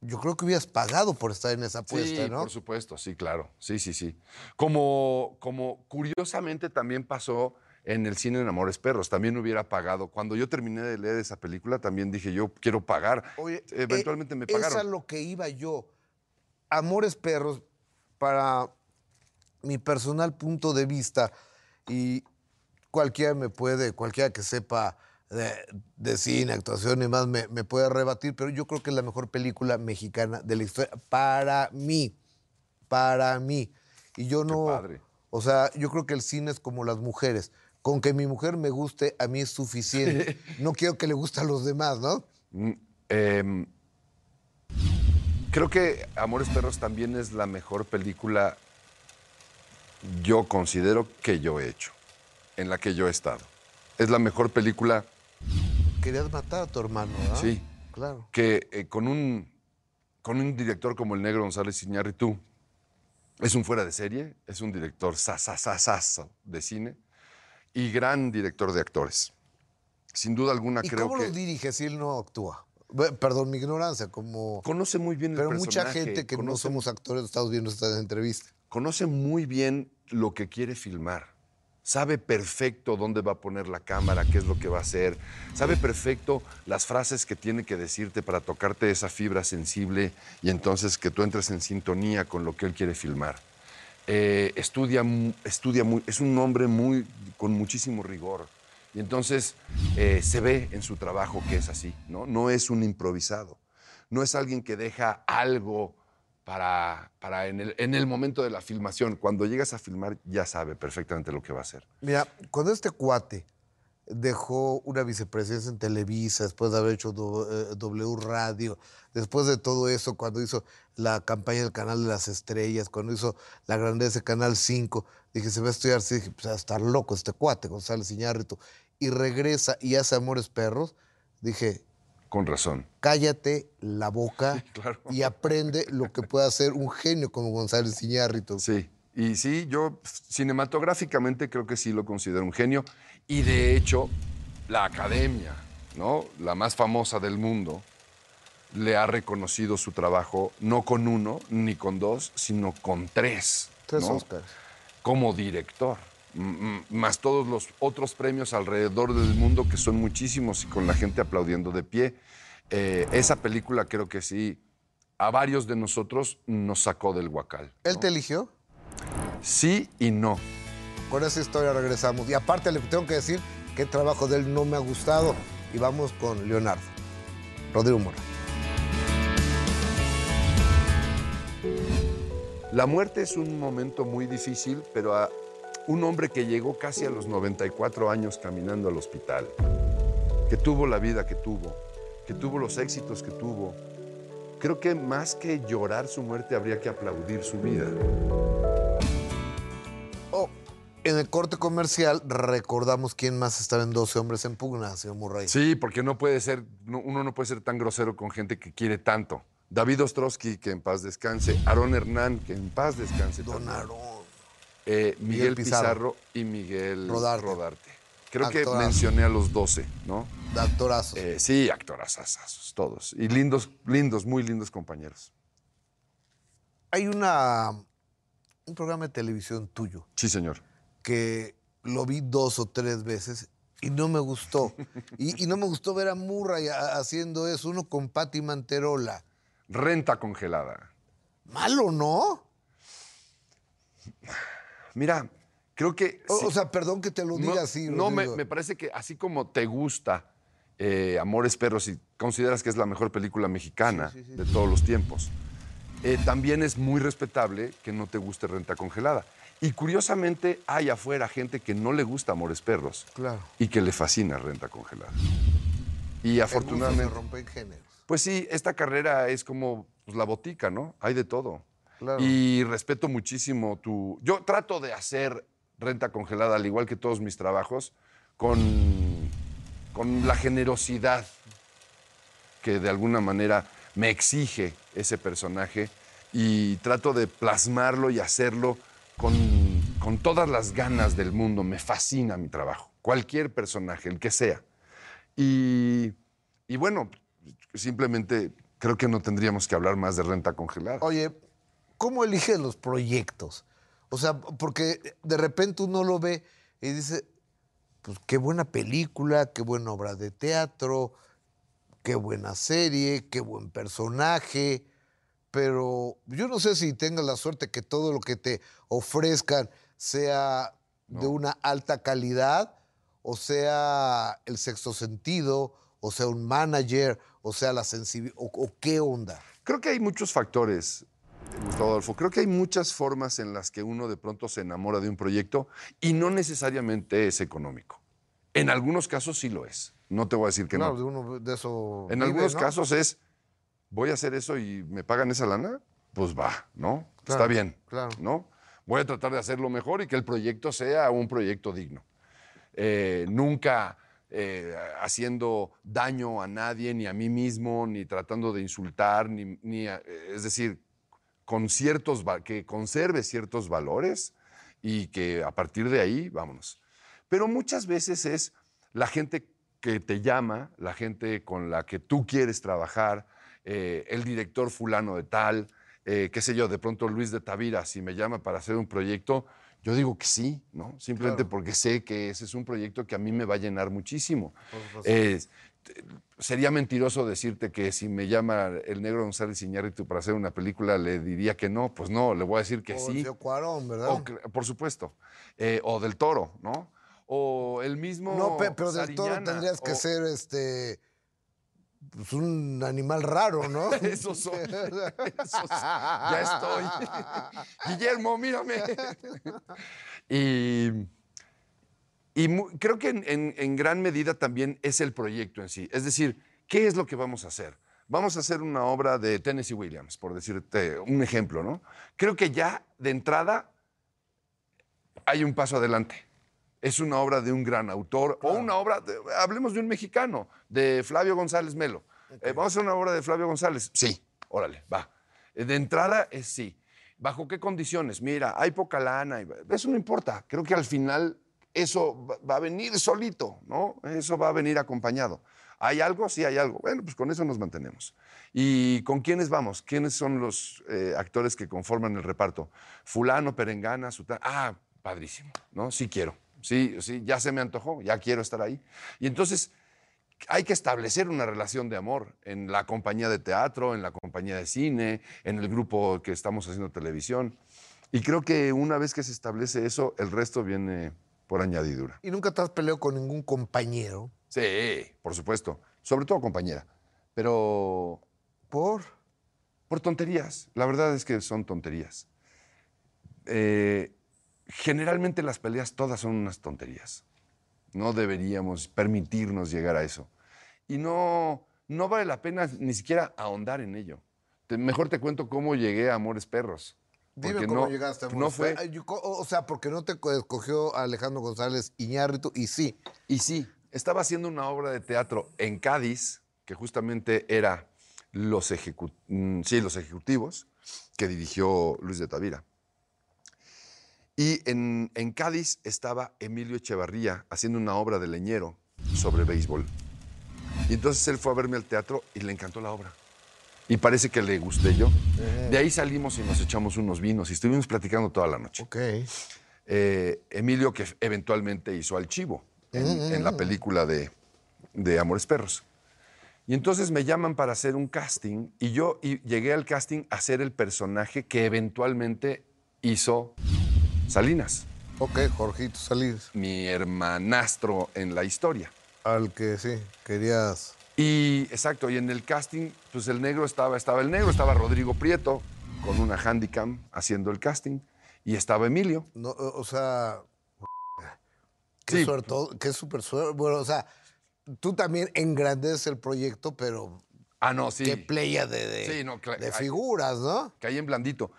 yo creo que hubieras pagado por estar en esa apuesta, sí, ¿no? por supuesto, sí, claro. Sí, sí, sí. Como, como curiosamente también pasó en el cine en Amores Perros, también hubiera pagado. Cuando yo terminé de leer esa película, también dije, yo quiero pagar. Oye, Eventualmente eh, me Esa es pagaron. lo que iba yo. Amores Perros, para mi personal punto de vista, y cualquiera me puede, cualquiera que sepa de, de cine, actuación y más, me, me puede rebatir, pero yo creo que es la mejor película mexicana de la historia para mí. Para mí. Y yo no. padre. O sea, yo creo que el cine es como las mujeres. Con que mi mujer me guste, a mí es suficiente. No quiero que le guste a los demás, ¿no? Mm, em, creo que Amores Perros también es la mejor película, yo considero, que yo he hecho, en la que yo he estado. Es la mejor película Querías matar a tu hermano, ¿verdad? Sí. Claro. que eh, con, un, con un director como el negro González Iñárritu, es un fuera de serie, es un director sasasasazo de cine y gran director de actores. Sin duda alguna ¿Y creo cómo que los dirige si él no actúa? Perdón mi ignorancia, como... conoce muy bien el Pero mucha gente que no somos actores estamos viendo esta entrevista. conoce muy bien lo que quiere filmar. Sabe perfecto dónde va a poner la cámara, qué es lo que va a hacer. Sabe perfecto las frases que tiene que decirte para tocarte esa fibra sensible y entonces que tú entres en sintonía con lo que él quiere filmar. Eh, estudia, estudia muy, es un hombre muy, con muchísimo rigor. Y entonces eh, se ve en su trabajo que es así, ¿no? No es un improvisado. No es alguien que deja algo para, para en, el, en el momento de la filmación. Cuando llegas a filmar ya sabe perfectamente lo que va a hacer. Mira, cuando este cuate dejó una vicepresidencia en Televisa, después de haber hecho eh, W Radio, después de todo eso, cuando hizo la campaña del Canal de las Estrellas, cuando hizo la grandeza de Canal 5, dije, se va a estudiar, sí, dije, pues va a estar loco este cuate, González Iñárritu, y regresa y hace Amores Perros, dije, Con razón. cállate la boca claro. y aprende lo que puede hacer un genio como González Iñárritu. Sí. Y sí, yo cinematográficamente creo que sí lo considero un genio. Y de hecho, la academia, ¿no? La más famosa del mundo, le ha reconocido su trabajo no con uno ni con dos, sino con tres. Tres ¿no? Como director, más todos los otros premios alrededor del mundo, que son muchísimos y con la gente aplaudiendo de pie. Eh, esa película creo que sí, a varios de nosotros nos sacó del huacal. ¿Él ¿no? te eligió? Sí y no. Con esa historia regresamos. Y aparte le tengo que decir que el trabajo de él no me ha gustado. Y vamos con Leonardo. Rodrigo Mora. La muerte es un momento muy difícil, pero a un hombre que llegó casi a los 94 años caminando al hospital, que tuvo la vida que tuvo, que tuvo los éxitos que tuvo, creo que más que llorar su muerte habría que aplaudir su vida. Oh, en el corte comercial recordamos quién más estaba en 12 hombres en pugna, señor Murray. Sí, porque no puede ser, no- uno no puede ser tan grosero con gente que quiere tanto. David Ostrowski, que en paz descanse. Aarón Hernán, que en paz descanse. Don. Aarón. Eh, Miguel, Miguel Pizarro. Pizarro. y Miguel Rodarte. Rodarte. Creo que mencioné a los 12, ¿no? De actorazos. Eh, sí, actorazazos, todos. Y lindos, lindos, muy lindos compañeros. Hay una, un programa de televisión tuyo Sí, señor. Que lo vi dos o tres veces y no me gustó. Y, y no me gustó ver a Murray haciendo eso, uno con Patti Manterola. Renta congelada. Malo, ¿no? Mira, creo que... O, sí- o sea, perdón que te lo diga no, así. no, me, me parece que así como te gusta eh, Amores Perros y consideras que es la mejor película mexicana Sí, sí, sí. de todos los tiempos, eh, también es muy respetable que no te guste renta congelada. Y curiosamente hay afuera gente que no le gusta Amores Perros Claro. y que le fascina renta congelada. Y afortunadamente... se rompe en géneros. Pues sí, esta carrera es como pues, la botica, ¿no? Hay de todo. Claro. Y respeto muchísimo tu... Yo trato de hacer renta congelada, al igual que todos mis trabajos, con, con la generosidad que de alguna manera me exige ese personaje y trato de plasmarlo y hacerlo con, todas las ganas del mundo. Me fascina mi trabajo, cualquier personaje, el que sea. Y, y bueno, simplemente creo que no tendríamos que hablar más de renta congelada. Oye, ¿cómo eliges los proyectos? O sea, porque de repente uno lo ve y dice, pues qué buena película, qué buena obra de teatro, qué buena serie, qué buen personaje, pero yo no sé si tengas la suerte que todo lo que te ofrezcan sea de una alta calidad, o sea el sexto sentido, o sea un manager, o sea la sensibilidad, o, o qué onda. Creo que hay muchos factores, Gustavo Adolfo. Creo que hay muchas formas en las que uno de pronto se enamora de un proyecto y no necesariamente es económico. En algunos casos sí lo es. No te voy a decir que Claro, no. de uno de eso. En vive, algunos ¿no? casos es, voy a hacer eso y me pagan esa lana, pues va, ¿no? Está Claro, bien, claro. ¿no? Voy a tratar de hacerlo mejor y que el proyecto sea un proyecto digno. Eh, nunca eh, haciendo daño a nadie, ni a mí mismo, ni tratando de insultar, ni, ni a- es decir, con ciertos, que conserve ciertos valores y que a partir de ahí, vámonos. Pero muchas veces es la gente que te llama, la gente con la que tú quieres trabajar, eh, el director fulano de tal, eh, qué sé yo, de pronto Luis de Tavira, si me llama para hacer un proyecto, yo digo que sí, ¿no? Simplemente Claro. porque sé que ese es un proyecto que a mí me va a llenar muchísimo. Sería mentiroso decirte que si me llama el negro González Iñárritu para hacer una película, le diría que no. Pues no, le voy a decir que O sí. tío Cuarón, ¿verdad? O por supuesto. Eh, o del toro, ¿no? O el mismo. no, pe- pero del toro tendrías que o- ser este. Pues un animal raro, ¿no? Eso soy. Eso soy. Ya estoy. Guillermo, mírame. y y creo que en, en- en gran medida también es el proyecto en sí. Es decir, ¿qué es lo que vamos a hacer? Vamos a hacer una obra de Tennessee Williams, por decirte un ejemplo, ¿no? Creo que ya de entrada hay un paso adelante. Es una obra de un gran autor o una obra, de- hablemos de un mexicano, de Flavio González Melo. Eh, ¿Vamos a hacer una obra de Flavio González? Sí, órale, va. Eh, De entrada es sí. ¿Bajo qué condiciones? Mira, hay poca lana. y- Eso no importa. Creo que al final eso va- va a venir solito, ¿no? Eso va a venir acompañado. ¿Hay algo? Sí, hay algo. Bueno, pues con eso nos mantenemos. ¿Y con quiénes vamos? ¿Quiénes son los eh, actores que conforman el reparto? Fulano, Perengana, Sutana. Ah, padrísimo, ¿no? Sí quiero. Sí, sí, ya se me antojó, ya quiero estar ahí. Y entonces hay que establecer una relación de amor en la compañía de teatro, en la compañía de cine, en el grupo que estamos haciendo televisión. Y creo que una vez que se establece eso, el resto viene por añadidura. ¿Y nunca te has peleado con ningún compañero? Sí, por supuesto. Sobre todo compañera. Pero ¿Por? por tonterías. La verdad es que son tonterías. Eh, generalmente las peleas todas son unas tonterías. No deberíamos permitirnos llegar a eso. Y no, no vale la pena ni siquiera ahondar en ello. Te- mejor te cuento cómo llegué a Amores Perros. Dime Porque cómo no, llegaste a no Amores fue O sea, porque no te co- escogió Alejandro González Iñárritu y sí. Y sí, estaba haciendo una obra de teatro en Cádiz, que justamente era los, ejecu- mm, sí, los ejecutivos, que dirigió Luis de Tavira. Y en, en Cádiz estaba Emilio Echevarría haciendo una obra de leñero sobre béisbol. Y entonces él fue a verme al teatro y le encantó la obra. Y parece que le gusté yo. De ahí salimos y nos echamos unos vinos y estuvimos platicando toda la noche Ok. eh, Emilio, que eventualmente hizo al Chivo en, en la película de, de Amores Perros. Y entonces me llaman para hacer un casting y yo y llegué al casting a ser el personaje que eventualmente hizo Salinas, Ok, Jorgito Salinas. mi hermanastro en la historia. Al que sí, querías. Y exacto, y en el casting, pues el negro estaba, estaba el negro, estaba Rodrigo Prieto, con una handicam haciendo el casting y estaba Emilio. No, o sea, qué Sí. suerte, qué súper suerte. Bueno, o sea, tú también engrandeces el proyecto, pero Ah, no, sí. qué playa de, de, Sí, no, de hay- figuras, ¿no? Caí en blandito.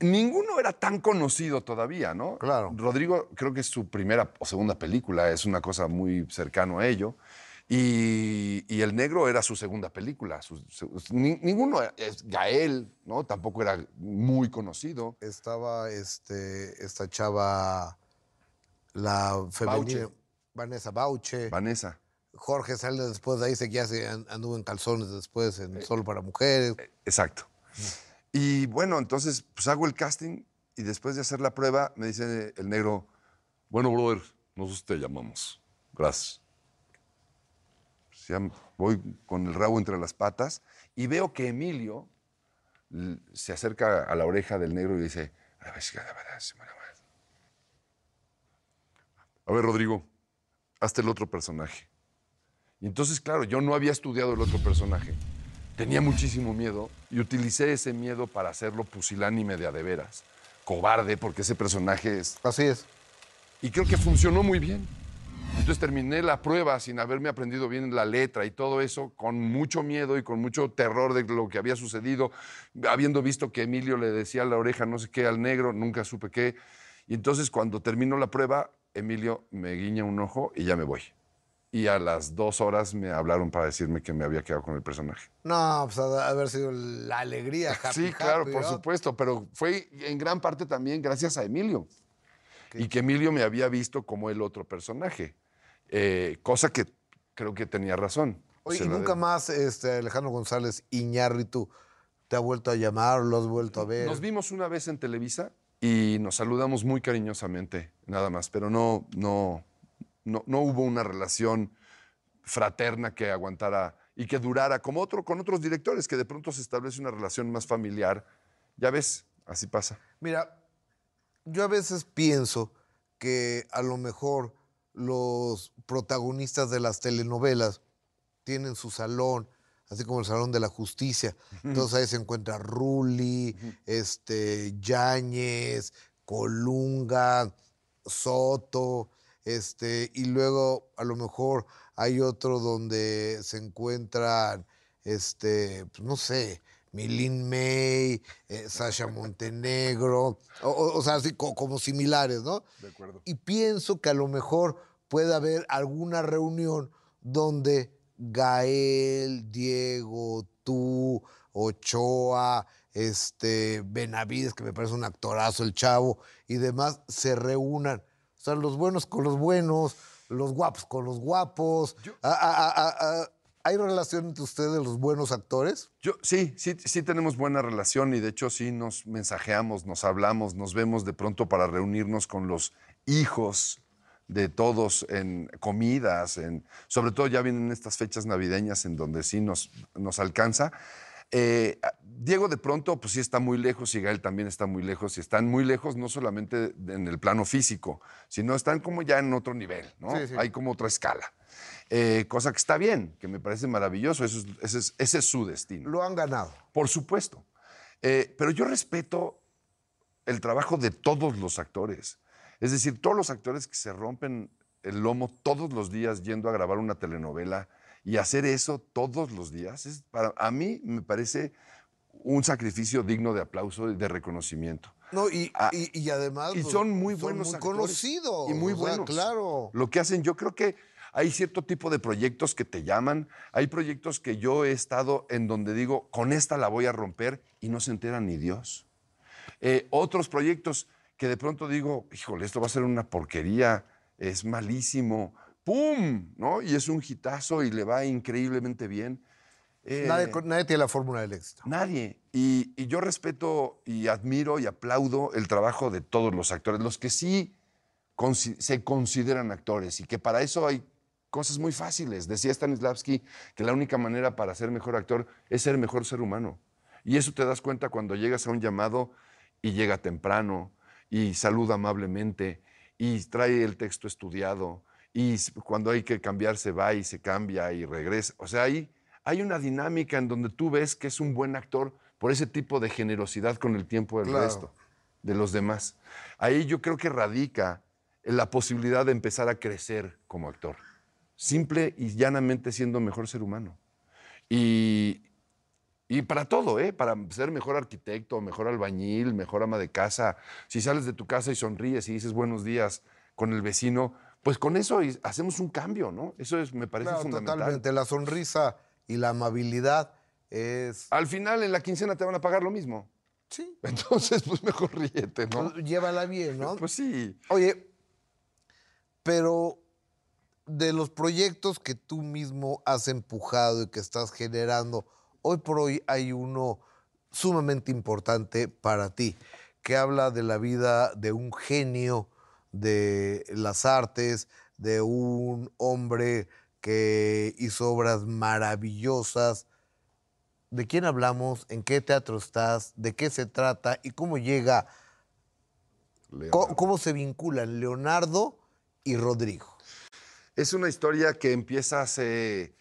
Ninguno era tan conocido todavía, ¿no? Claro. Rodrigo creo que es su primera o segunda película, es una cosa muy cercano a ello. Y, y El Negro era su segunda película. su- su- ni- ninguno es Gael, ¿no? Tampoco era muy conocido. Estaba este, esta chava, la femenina, Bauche. Vanessa Bauche. Vanessa. Jorge sale después de ahí, se an- anduvo en calzones después Eh, en Solo para Mujeres. Exacto. Y bueno, entonces pues hago el casting y después de hacer la prueba me dice el negro, bueno, brother, nosotros te llamamos. Gracias. Pues voy con el rabo entre las patas y veo que Emilio se acerca a la oreja del negro y dice, "A ver, a ver, Rodrigo, hazte el otro personaje. Y entonces, claro, yo no había estudiado el otro personaje. Tenía muchísimo miedo y utilicé ese miedo para hacerlo pusilánime de a de veras. Cobarde, porque ese personaje es... Así es. Y creo que funcionó muy bien. Entonces terminé la prueba sin haberme aprendido bien la letra y todo eso, con mucho miedo y con mucho terror de lo que había sucedido, habiendo visto que Emilio le decía a la oreja no sé qué al negro, nunca supe qué. Y entonces cuando terminó la prueba, Emilio me guiña un ojo y ya me voy. Y a las dos horas me hablaron para decirme que me había quedado con el personaje. No, pues de haber sido la alegría. happy, Sí, claro, happy, por ¿no? supuesto, pero fue en gran parte también gracias a Emilio. Y que Emilio me había visto como el otro personaje, eh, cosa que creo que tenía razón. Oye, Se y nunca más este, Alejandro González Iñárritu te ha vuelto a llamar, lo has vuelto a ver. Nos vimos una vez en Televisa y nos saludamos muy cariñosamente, nada más, pero no, no, no, no hubo una relación fraterna que aguantara y que durara como otro con otros directores, que de pronto se establece una relación más familiar. Ya ves, así pasa. Mira, yo a veces pienso que a lo mejor los protagonistas de las telenovelas tienen su salón, así como el Salón de la Justicia. Entonces ahí se encuentra Rulli, este, Yáñez, Colunga, Soto, este, y luego a lo mejor hay otro donde se encuentran, este, pues, no sé, Milin May, eh, Sasha Montenegro, o, o- o sea, así co- como similares, ¿no? De acuerdo. Y pienso que a lo mejor puede haber alguna reunión donde Gael, Diego, tú, Ochoa, este, Benavides, que me parece un actorazo, el chavo, y demás, se reúnan. O sea, los buenos con los buenos, los guapos con los guapos. Ah, ah, ah, ¿Hay relación entre ustedes, los buenos actores? Yo, sí, sí, sí tenemos buena relación y de hecho sí nos mensajeamos, nos hablamos, nos vemos de pronto para reunirnos con los hijos de todos en comidas, en, sobre todo ya vienen estas fechas navideñas en donde sí nos, nos alcanza. Eh, Diego de pronto pues sí está muy lejos y Gael también está muy lejos y están muy lejos no solamente en el plano físico, sino están como ya en otro nivel, ¿no? Sí, sí. Hay como otra escala. Eh, cosa que está bien, que me parece maravilloso, eso es- ese, es, ese es su destino. Lo han ganado. Por supuesto. Eh, pero yo respeto el trabajo de todos los actores. Es decir, todos los actores que se rompen el lomo todos los días yendo a grabar una telenovela y hacer eso todos los días, es para, a mí me parece un sacrificio digno de aplauso y de reconocimiento. No, y, Ah, y- y además. y son muy buenos muy actores. conocidos. Y muy sea, buenos. claro. Lo que hacen, yo creo que hay cierto tipo de proyectos que te llaman, hay proyectos que yo he estado en donde digo, con esta la voy a romper y no se entera ni Dios. Eh, otros proyectos que de pronto digo, híjole, esto va a ser una porquería, es malísimo, ¡pum! ¿no? Y es un hitazo y le va increíblemente bien. Eh, Nadie, nadie tiene la fórmula del éxito. Nadie. Y, y yo respeto y admiro y aplaudo el trabajo de todos los actores, los que sí se consideran actores y que para eso hay cosas muy fáciles. Decía Stanislavski que la única manera para ser mejor actor es ser mejor ser humano. Y eso te das cuenta cuando llegas a un llamado y llega temprano y saluda amablemente y trae el texto estudiado y cuando hay que cambiarse va y se cambia y regresa. O sea, hay, hay una dinámica en donde tú ves que es un buen actor por ese tipo de generosidad con el tiempo del Claro. resto, de los demás. Ahí yo creo que radica la posibilidad de empezar a crecer como actor, simple y llanamente siendo mejor ser humano. Y, y para todo, ¿eh? Para ser mejor arquitecto, mejor albañil, mejor ama de casa. Si sales de tu casa y sonríes y dices buenos días con el vecino, pues con eso hacemos un cambio, ¿no? Eso es, me parece Claro, fundamental. totalmente. La sonrisa y la amabilidad es. Al final, en la quincena te van a pagar lo mismo. Sí. Entonces, pues mejor ríete, ¿no? Pues, Llévala bien, ¿no? Pues sí. Oye, pero de los proyectos que tú mismo has empujado y que estás generando, hoy por hoy hay uno sumamente importante para ti, que habla de la vida de un genio de las artes, de un hombre que hizo obras maravillosas. ¿De quién hablamos? ¿En qué teatro estás? ¿De qué se trata? ¿Y cómo llega ¿Cómo, cómo se vinculan Leonardo y Rodrigo? Es una historia que empieza hace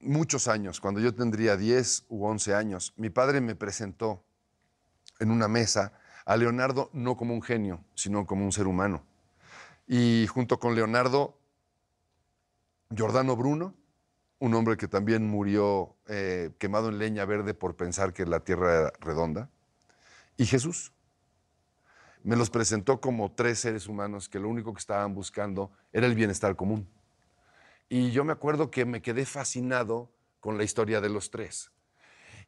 muchos años, cuando yo tendría 10 u 11 años. Mi padre me presentó en una mesa a Leonardo no como un genio, sino como un ser humano. Y junto con Leonardo, Giordano Bruno, un hombre que también murió eh, quemado en leña verde por pensar que la tierra era redonda, y Jesús. Me los presentó como tres seres humanos que lo único que estaban buscando era el bienestar común. Y yo me acuerdo que me quedé fascinado con la historia de los tres.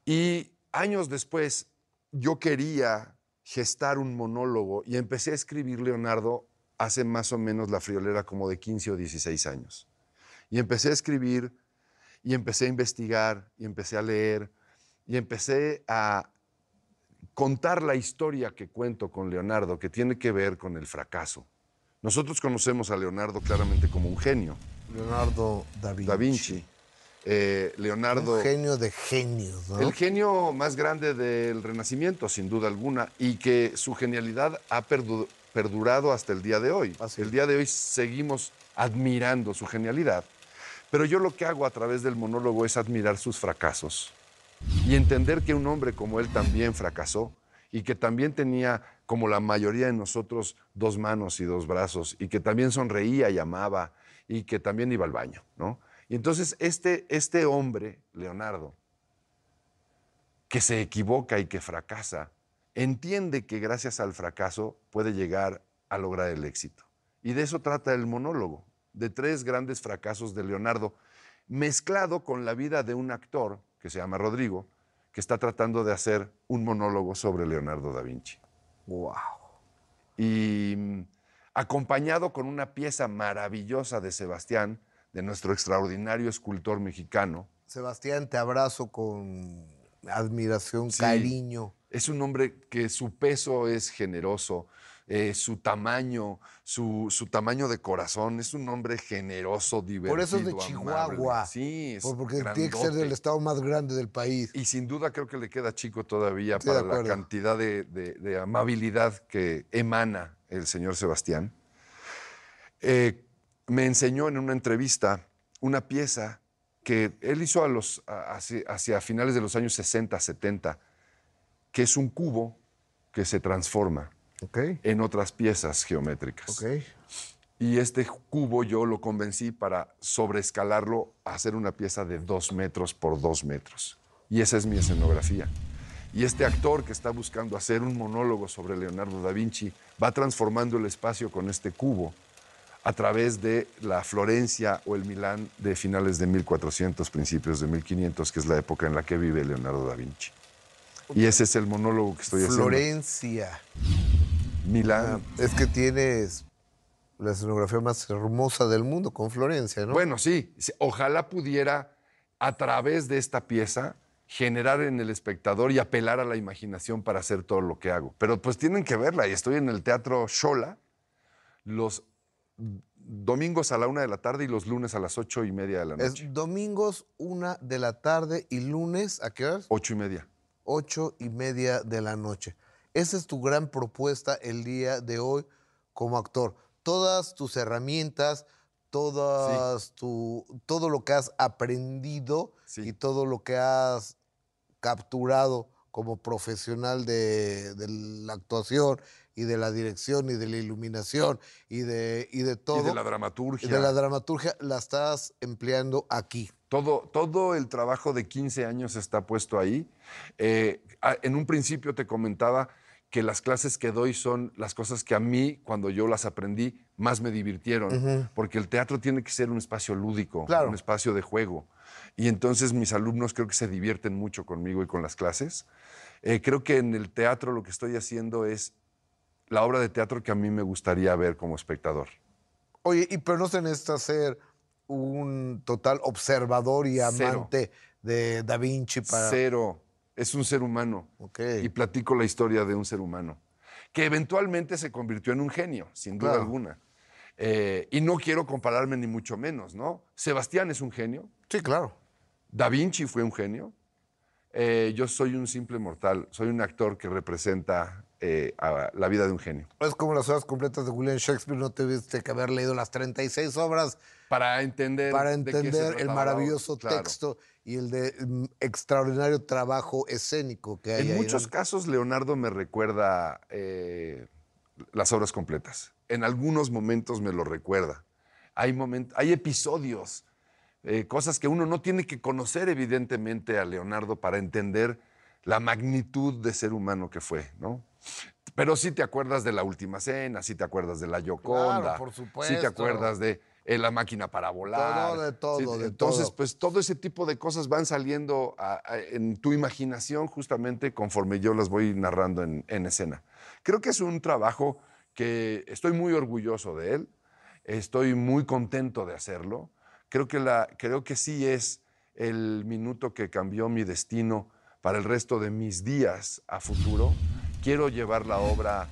Y años después yo quería gestar un monólogo y empecé a escribir Leonardo hace más o menos la friolera como de 15 o 16 años. Y empecé a escribir y empecé a investigar y empecé a leer y empecé a contar la historia que cuento con Leonardo que tiene que ver con el fracaso. Nosotros conocemos a Leonardo claramente como un genio, Leonardo da Vinci. Da Vinci. Eh, Leonardo, Un genio de genios, ¿no? el genio más grande del Renacimiento, sin duda alguna, y que su genialidad ha perdurado hasta el día de hoy. Así el día de hoy seguimos admirando su genialidad, pero yo lo que hago a través del monólogo es admirar sus fracasos y entender que un hombre como él también fracasó y que también tenía, como la mayoría de nosotros, dos manos y dos brazos y que también sonreía y amaba y que también iba al baño, ¿no? Y entonces este, este hombre, Leonardo, que se equivoca y que fracasa, entiende que gracias al fracaso puede llegar a lograr el éxito. Y de eso trata el monólogo, de tres grandes fracasos de Leonardo, mezclado con la vida de un actor que se llama Rodrigo, que está tratando de hacer un monólogo sobre Leonardo da Vinci. Wow. Y mm, acompañado con una pieza maravillosa de Sebastián, de nuestro extraordinario escultor mexicano, Sebastián, te abrazo con admiración, Sí. cariño. Es un hombre que su peso es generoso, eh, su tamaño, su, su tamaño de corazón, es un hombre generoso, divertido, Por eso es de amable. Chihuahua. Sí, es Por- porque tiene que ser grandote. del estado más grande del país. Y sin duda creo que le queda chico todavía para la cantidad de, de- de amabilidad que emana el señor Sebastián. Eh, me enseñó en una entrevista una pieza que él hizo a los, a- hacia, hacia finales de los años 60, 70, que es un cubo que se transforma en otras piezas geométricas. Y este cubo yo lo convencí para sobreescalarlo a hacer una pieza de dos metros por dos metros. Y esa es mi escenografía. Y este actor que está buscando hacer un monólogo sobre Leonardo da Vinci va transformando el espacio con este cubo a través de la Florencia o el Milán de finales de 1400, principios de 1500, que es la época en la que vive Leonardo da Vinci. Y ese es el monólogo que estoy haciendo. Florencia. Milán. Es que tienes la escenografía más hermosa del mundo con Florencia, ¿no? Bueno, sí, sí, ojalá pudiera a través de esta pieza generar en el espectador y apelar a la imaginación para hacer todo lo que hago. Pero pues tienen que verla y estoy en el Teatro Shola los domingos a la una de la tarde y los lunes a las ocho y media de la noche. es domingos, una de la tarde y lunes, ¿a qué horas? Ocho y media. Ocho y media de la noche. Esa es tu gran propuesta el día de hoy como actor. Todas tus herramientas, todas tu, todo lo que has aprendido Sí. y todo lo que has capturado como profesional de, de la actuación y de la dirección y de la iluminación y de, y de todo. Y de la dramaturgia. y de la dramaturgia la estás empleando aquí. Todo, todo el trabajo de 15 años está puesto ahí. Eh, en un principio te comentaba que las clases que doy son las cosas que a mí, cuando yo las aprendí, más me divirtieron. Porque el teatro tiene que ser un espacio lúdico, Claro. un espacio de juego. Y entonces mis alumnos creo que se divierten mucho conmigo y con las clases. Eh, creo que en el teatro lo que estoy haciendo es la obra de teatro que a mí me gustaría ver como espectador. Oye, y pero no se necesita ser un total observador y Cero. amante de Da Vinci para. Cero. Es un ser humano. Ok. y platico la historia de un ser humano, que eventualmente se convirtió en un genio, sin duda Claro. alguna. Eh, y no quiero compararme ni mucho menos, ¿no? Sebastián es un genio, Sí, claro. Da Vinci fue un genio, eh, yo soy un simple mortal, soy un actor que representa eh, a la vida de un genio. Es como las obras completas de William Shakespeare, no tuviste que haber leído las 36 obras Para entender, para entender el maravilloso claro. texto y el de mm, extraordinario trabajo escénico que hay En ahí, muchos ¿no? casos, Leonardo me recuerda eh, las obras completas. En algunos momentos me lo recuerda. Hay, moment- hay episodios, eh, cosas que uno no tiene que conocer, evidentemente, a Leonardo para entender la magnitud de ser humano que fue, ¿no? Pero sí te acuerdas de la última cena, sí te acuerdas de la Yoconda, por sí te supuesto. acuerdas de eh, la máquina para volar. Todo, de todo, Sí, de entonces, todo. pues todo ese tipo de cosas van saliendo a- a- en tu imaginación justamente conforme yo las voy narrando en, en escena. Creo que es un trabajo que estoy muy orgulloso de él, estoy muy contento de hacerlo. Creo que, la, creo que sí es el minuto que cambió mi destino para el resto de mis días a futuro. Quiero llevar la obra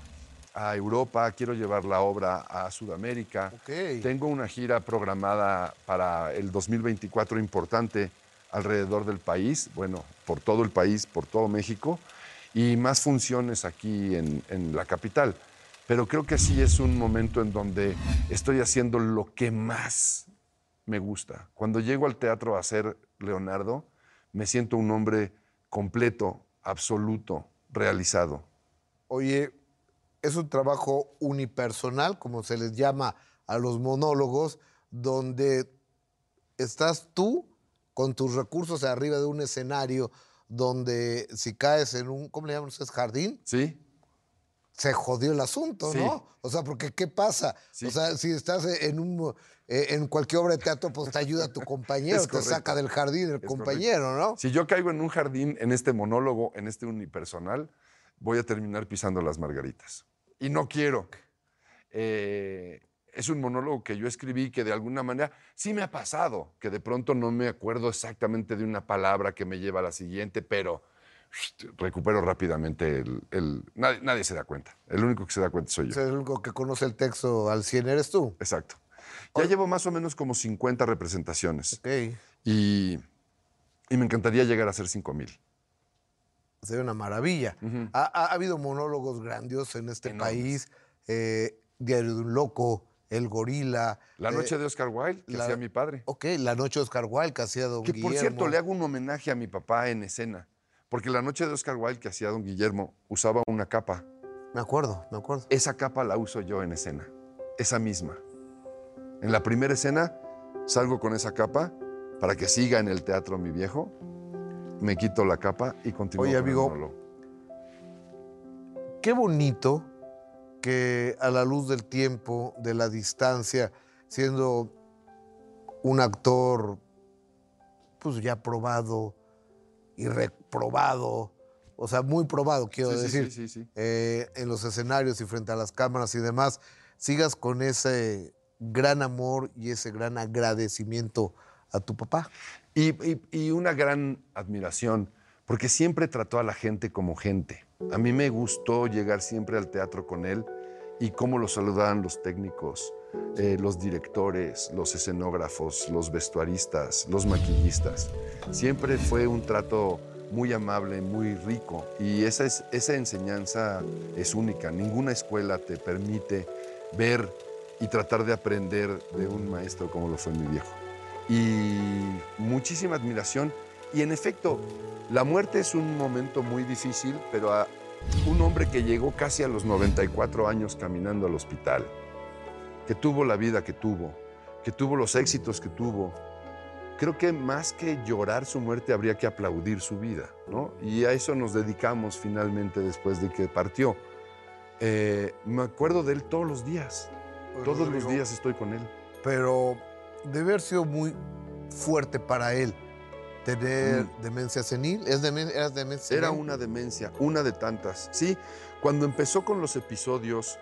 a Europa, quiero llevar la obra a Sudamérica. Ok. Tengo una gira programada para el 2024 importante alrededor del país, bueno, por todo el país, por todo México, y más funciones aquí en, en la capital. Pero creo que sí es un momento en donde estoy haciendo lo que más me gusta. Cuando llego al teatro a ser Leonardo, me siento un hombre completo, absoluto, realizado. Oye, es un trabajo unipersonal, como se les llama a los monólogos, donde estás tú con tus recursos arriba de un escenario donde si caes en un, ¿cómo le llaman ustedes? Jardín, ¿Sí? se jodió el asunto, Sí. ¿no? O sea, porque ¿qué pasa? Sí. O sea, si estás en un eh, en cualquier obra de teatro, pues te ayuda tu compañero, te correcto. saca del jardín el Es compañero, ¿no? Si yo caigo en un jardín, en este monólogo, en este unipersonal, voy a terminar pisando las margaritas. Y no quiero. Eh, es un monólogo que yo escribí que de alguna manera sí me ha pasado, que de pronto no me acuerdo exactamente de una palabra que me lleva a la siguiente, pero recupero rápidamente el... el- nadie, nadie se da cuenta. El único que se da cuenta soy yo. el único que conoce el texto al 100 eres tú. Exacto. Ya llevo más o menos como 50 representaciones Ok. y, y me encantaría llegar a ser 5 mil. Sería una maravilla. ha, ha- ha habido monólogos grandiosos en este Enormes. país. eh, Diario de un Loco, El Gorila. La eh, noche de Oscar Wilde, que la- hacía mi padre. Ok, La Noche de Oscar Wilde, que hacía Don Que por Guillermo. cierto, le hago un homenaje a mi papá en escena. Porque la noche de Oscar Wilde que hacía don Guillermo usaba una capa. Me acuerdo, me acuerdo. Esa capa la uso yo en escena. Esa misma. En la primera escena salgo con esa capa para que siga en el teatro mi viejo. Me quito la capa y continúo Oye, amigo. Qué bonito que a la luz del tiempo, de la distancia, siendo un actor pues ya probado y reprobado, o sea, muy probado, quiero Sí, decir, sí, sí, sí. eh, en los escenarios y frente a las cámaras y demás, sigas con ese gran amor y ese gran agradecimiento a tu papá. Y, una gran admiración, porque siempre trató a la gente como gente. A mí me gustó llegar siempre al teatro con él y cómo lo saludaban los técnicos, eh, los directores, los escenógrafos, los vestuaristas, los maquillistas. Siempre fue un trato muy amable, muy rico y esa, es, esa enseñanza es única. Ninguna escuela te permite ver y tratar de aprender de un maestro como lo fue mi viejo y muchísima admiración Y en efecto, la muerte es un momento muy difícil, pero a un hombre que llegó casi a los 94 años caminando al hospital, que tuvo la vida que tuvo, que tuvo los éxitos que tuvo, creo que más que llorar su muerte habría que aplaudir su vida, ¿no? Y a eso nos dedicamos finalmente después de que partió. Eh, me acuerdo de él todos los días, todos los días estoy con él. Pero debe haber sido muy fuerte para él tener demencia senil. ¿Es demen- ¿Eras demencia Mm. Era senil? una demencia, una de tantas. Sí, cuando empezó con los episodios,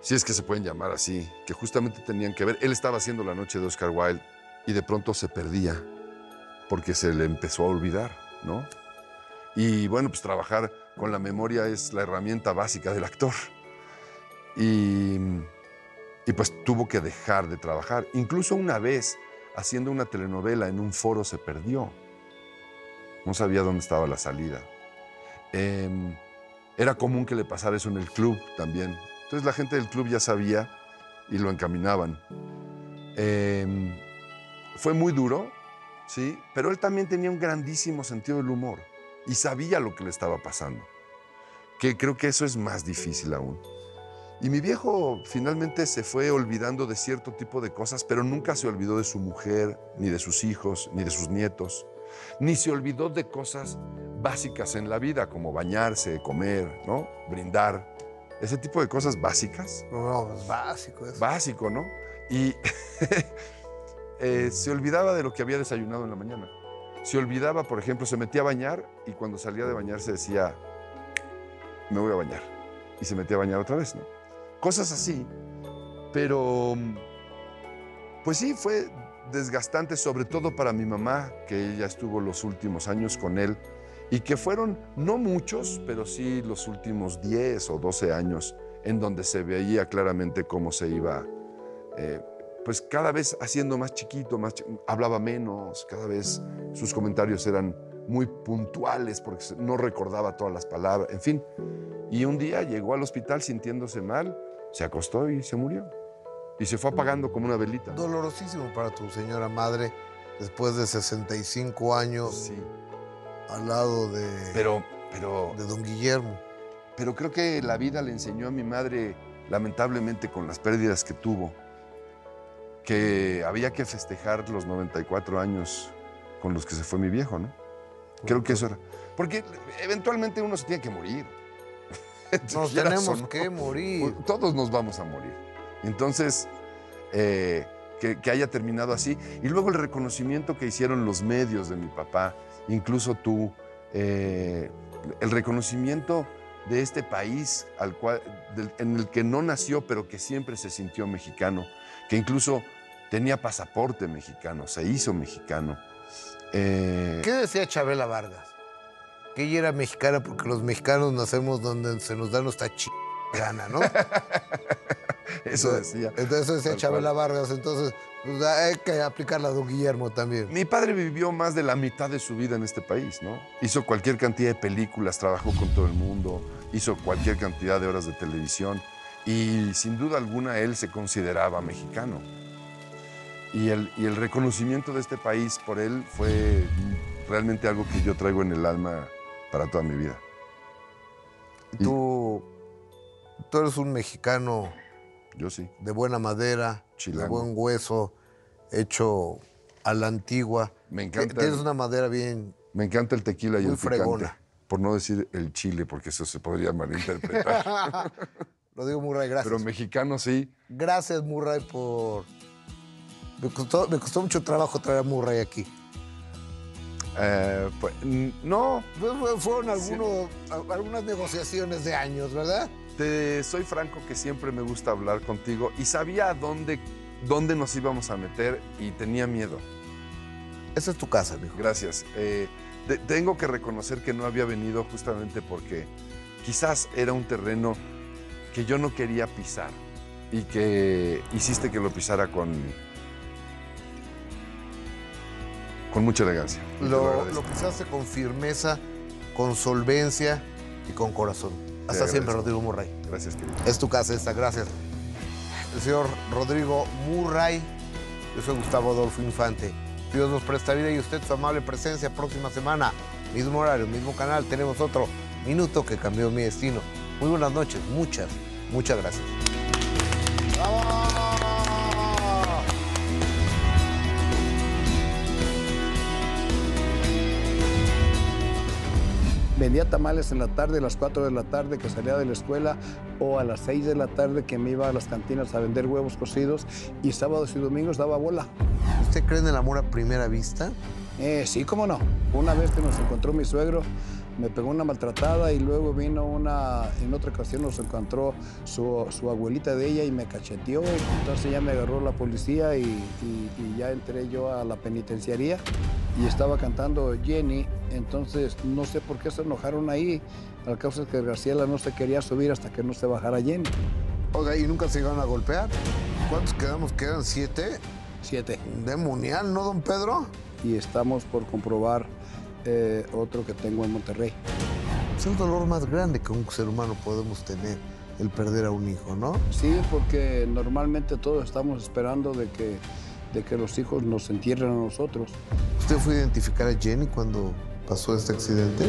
si es que se pueden llamar así, que justamente tenían que ver, él estaba haciendo la noche de Oscar Wilde y de pronto se perdía porque se le empezó a olvidar, ¿no? Y bueno, pues trabajar con la memoria es la herramienta básica del actor. Y, y pues tuvo que dejar de trabajar. Incluso una vez, haciendo una telenovela en un foro, se perdió. No sabía dónde estaba la salida. Em, era común que le pasara eso en el club también. Entonces la gente del club ya sabía y lo encaminaban. Em, fue muy duro, sí, pero él también tenía un grandísimo sentido del humor y sabía lo que le estaba pasando. Que creo que eso es más difícil aún. Y mi viejo finalmente se fue olvidando de cierto tipo de cosas, pero nunca se olvidó de su mujer, ni de sus hijos, ni de sus nietos, ni se olvidó de cosas básicas en la vida, como bañarse, comer, ¿no? Brindar. Ese tipo de cosas básicas No, no, es básico eso. básico, ¿no? Y eh, se olvidaba de lo que había desayunado en la mañana. Se olvidaba, por ejemplo, se metía a bañar y cuando salía de bañar se decía, me voy a bañar. Y se metía a bañar otra vez, ¿no? Cosas así. Pero, pues sí, fue desgastante, sobre todo para mi mamá, que ella estuvo los últimos años con él y que fueron no muchos, pero sí los últimos 10 o 12 años en donde se veía claramente cómo se iba, eh, pues cada vez haciendo más chiquito, más chi- hablaba menos, cada vez sus comentarios eran muy puntuales porque no recordaba todas las palabras, en fin. Y un día llegó al hospital sintiéndose mal, se acostó y se murió. Y se fue apagando como una velita. Dolorosísimo para tu señora madre después de 65 años Sí, al lado de, pero, pero, de don Guillermo. pero creo que la vida le enseñó a mi madre, lamentablemente con las pérdidas que tuvo, que había que festejar los 94 años con los que se fue mi viejo, ¿no? Creo que eso era. Porque eventualmente uno se tiene que morir. Nos tenemos no. que morir. Todos nos vamos a morir. Entonces, eh, que, que haya terminado así. Y luego el reconocimiento que hicieron los medios de mi papá, incluso tú, eh, el reconocimiento de este país al cual, del- en el que no nació, pero que siempre se sintió mexicano, que incluso tenía pasaporte mexicano, se hizo mexicano. Eh, ¿Qué decía Chabela Vargas? Que ella era mexicana porque los mexicanos nacemos donde se nos da nuestra ch... gana, ¿no? eso decía. Entonces decía Chabela Vargas. Entonces pues, hay que aplicarla a don Guillermo también. Mi padre vivió más de la mitad de su vida en este país, ¿no? Hizo cualquier cantidad de películas, trabajó con todo el mundo, hizo cualquier cantidad de horas de televisión y sin duda alguna él se consideraba mexicano. Y el, y el reconocimiento de este país por él fue realmente algo que yo traigo en el alma para toda mi vida. Y- Tú, tú eres un mexicano Yo sí. de buena madera, de Chilango. buen hueso, hecho a la antigua. Me encanta. Tienes una madera bien... Me encanta el tequila y Muy el picante. fregona. Por no decir el chile, porque eso se podría malinterpretar. Lo digo, Murray, gracias. Pero mexicano sí. Gracias, Murray, por... Me costó, me costó mucho trabajo traer a Murray aquí. Eh, pues, no, fue- fueron algunos, algunas negociaciones de años, ¿verdad? te soy franco que siempre me gusta hablar contigo y sabía a dónde, dónde nos íbamos a meter y tenía miedo. Esa es tu casa, mijo. Gracias. Eh, te- tengo que reconocer que no había venido justamente porque quizás era un terreno que yo no quería pisar y que hiciste que lo pisara con, con mucha elegancia. Lo, lo que se hace con firmeza, con solvencia y con corazón. Hasta siempre, Rodrigo Murray. Gracias, querido. Es tu casa esta, gracias. El señor Rodrigo Murray. Yo soy Gustavo Adolfo Infante. Dios nos presta vida y usted su amable presencia. Próxima semana, mismo horario, mismo canal, tenemos otro minuto que cambió mi destino. Muy buenas noches, muchas, muchas gracias. Vendía tamales en la tarde, a las 4 de la tarde que salía de la escuela o a las 6 de la tarde que me iba a las cantinas a vender huevos cocidos y sábados y domingos daba bola. ¿Usted cree en el amor a primera vista? Eh, sí, cómo no. Una vez que nos encontró mi suegro, me pegó una maltratada y luego vino una, en otra ocasión nos encontró su, su abuelita de ella y me cacheteó. Entonces ya me agarró la policía y, y- y ya entré yo a la penitenciaría y estaba cantando Jenny. Entonces no sé por qué se enojaron ahí. Al causa es que Graciela no se quería subir hasta que no se bajara Jenny. Oiga, ¿y nunca se iban a golpear? ¿Cuántos quedamos? ¿Quedan siete? Siete. Demonial, ¿no, don Pedro? Y estamos por comprobar eh, otro que tengo en Monterrey. Es el dolor más grande que un ser humano podemos tener, el perder a un hijo, ¿no? Sí, porque normalmente todos estamos esperando de que, de que los hijos nos entierren a nosotros. ¿Usted fue a identificar a Jenny cuando pasó este accidente?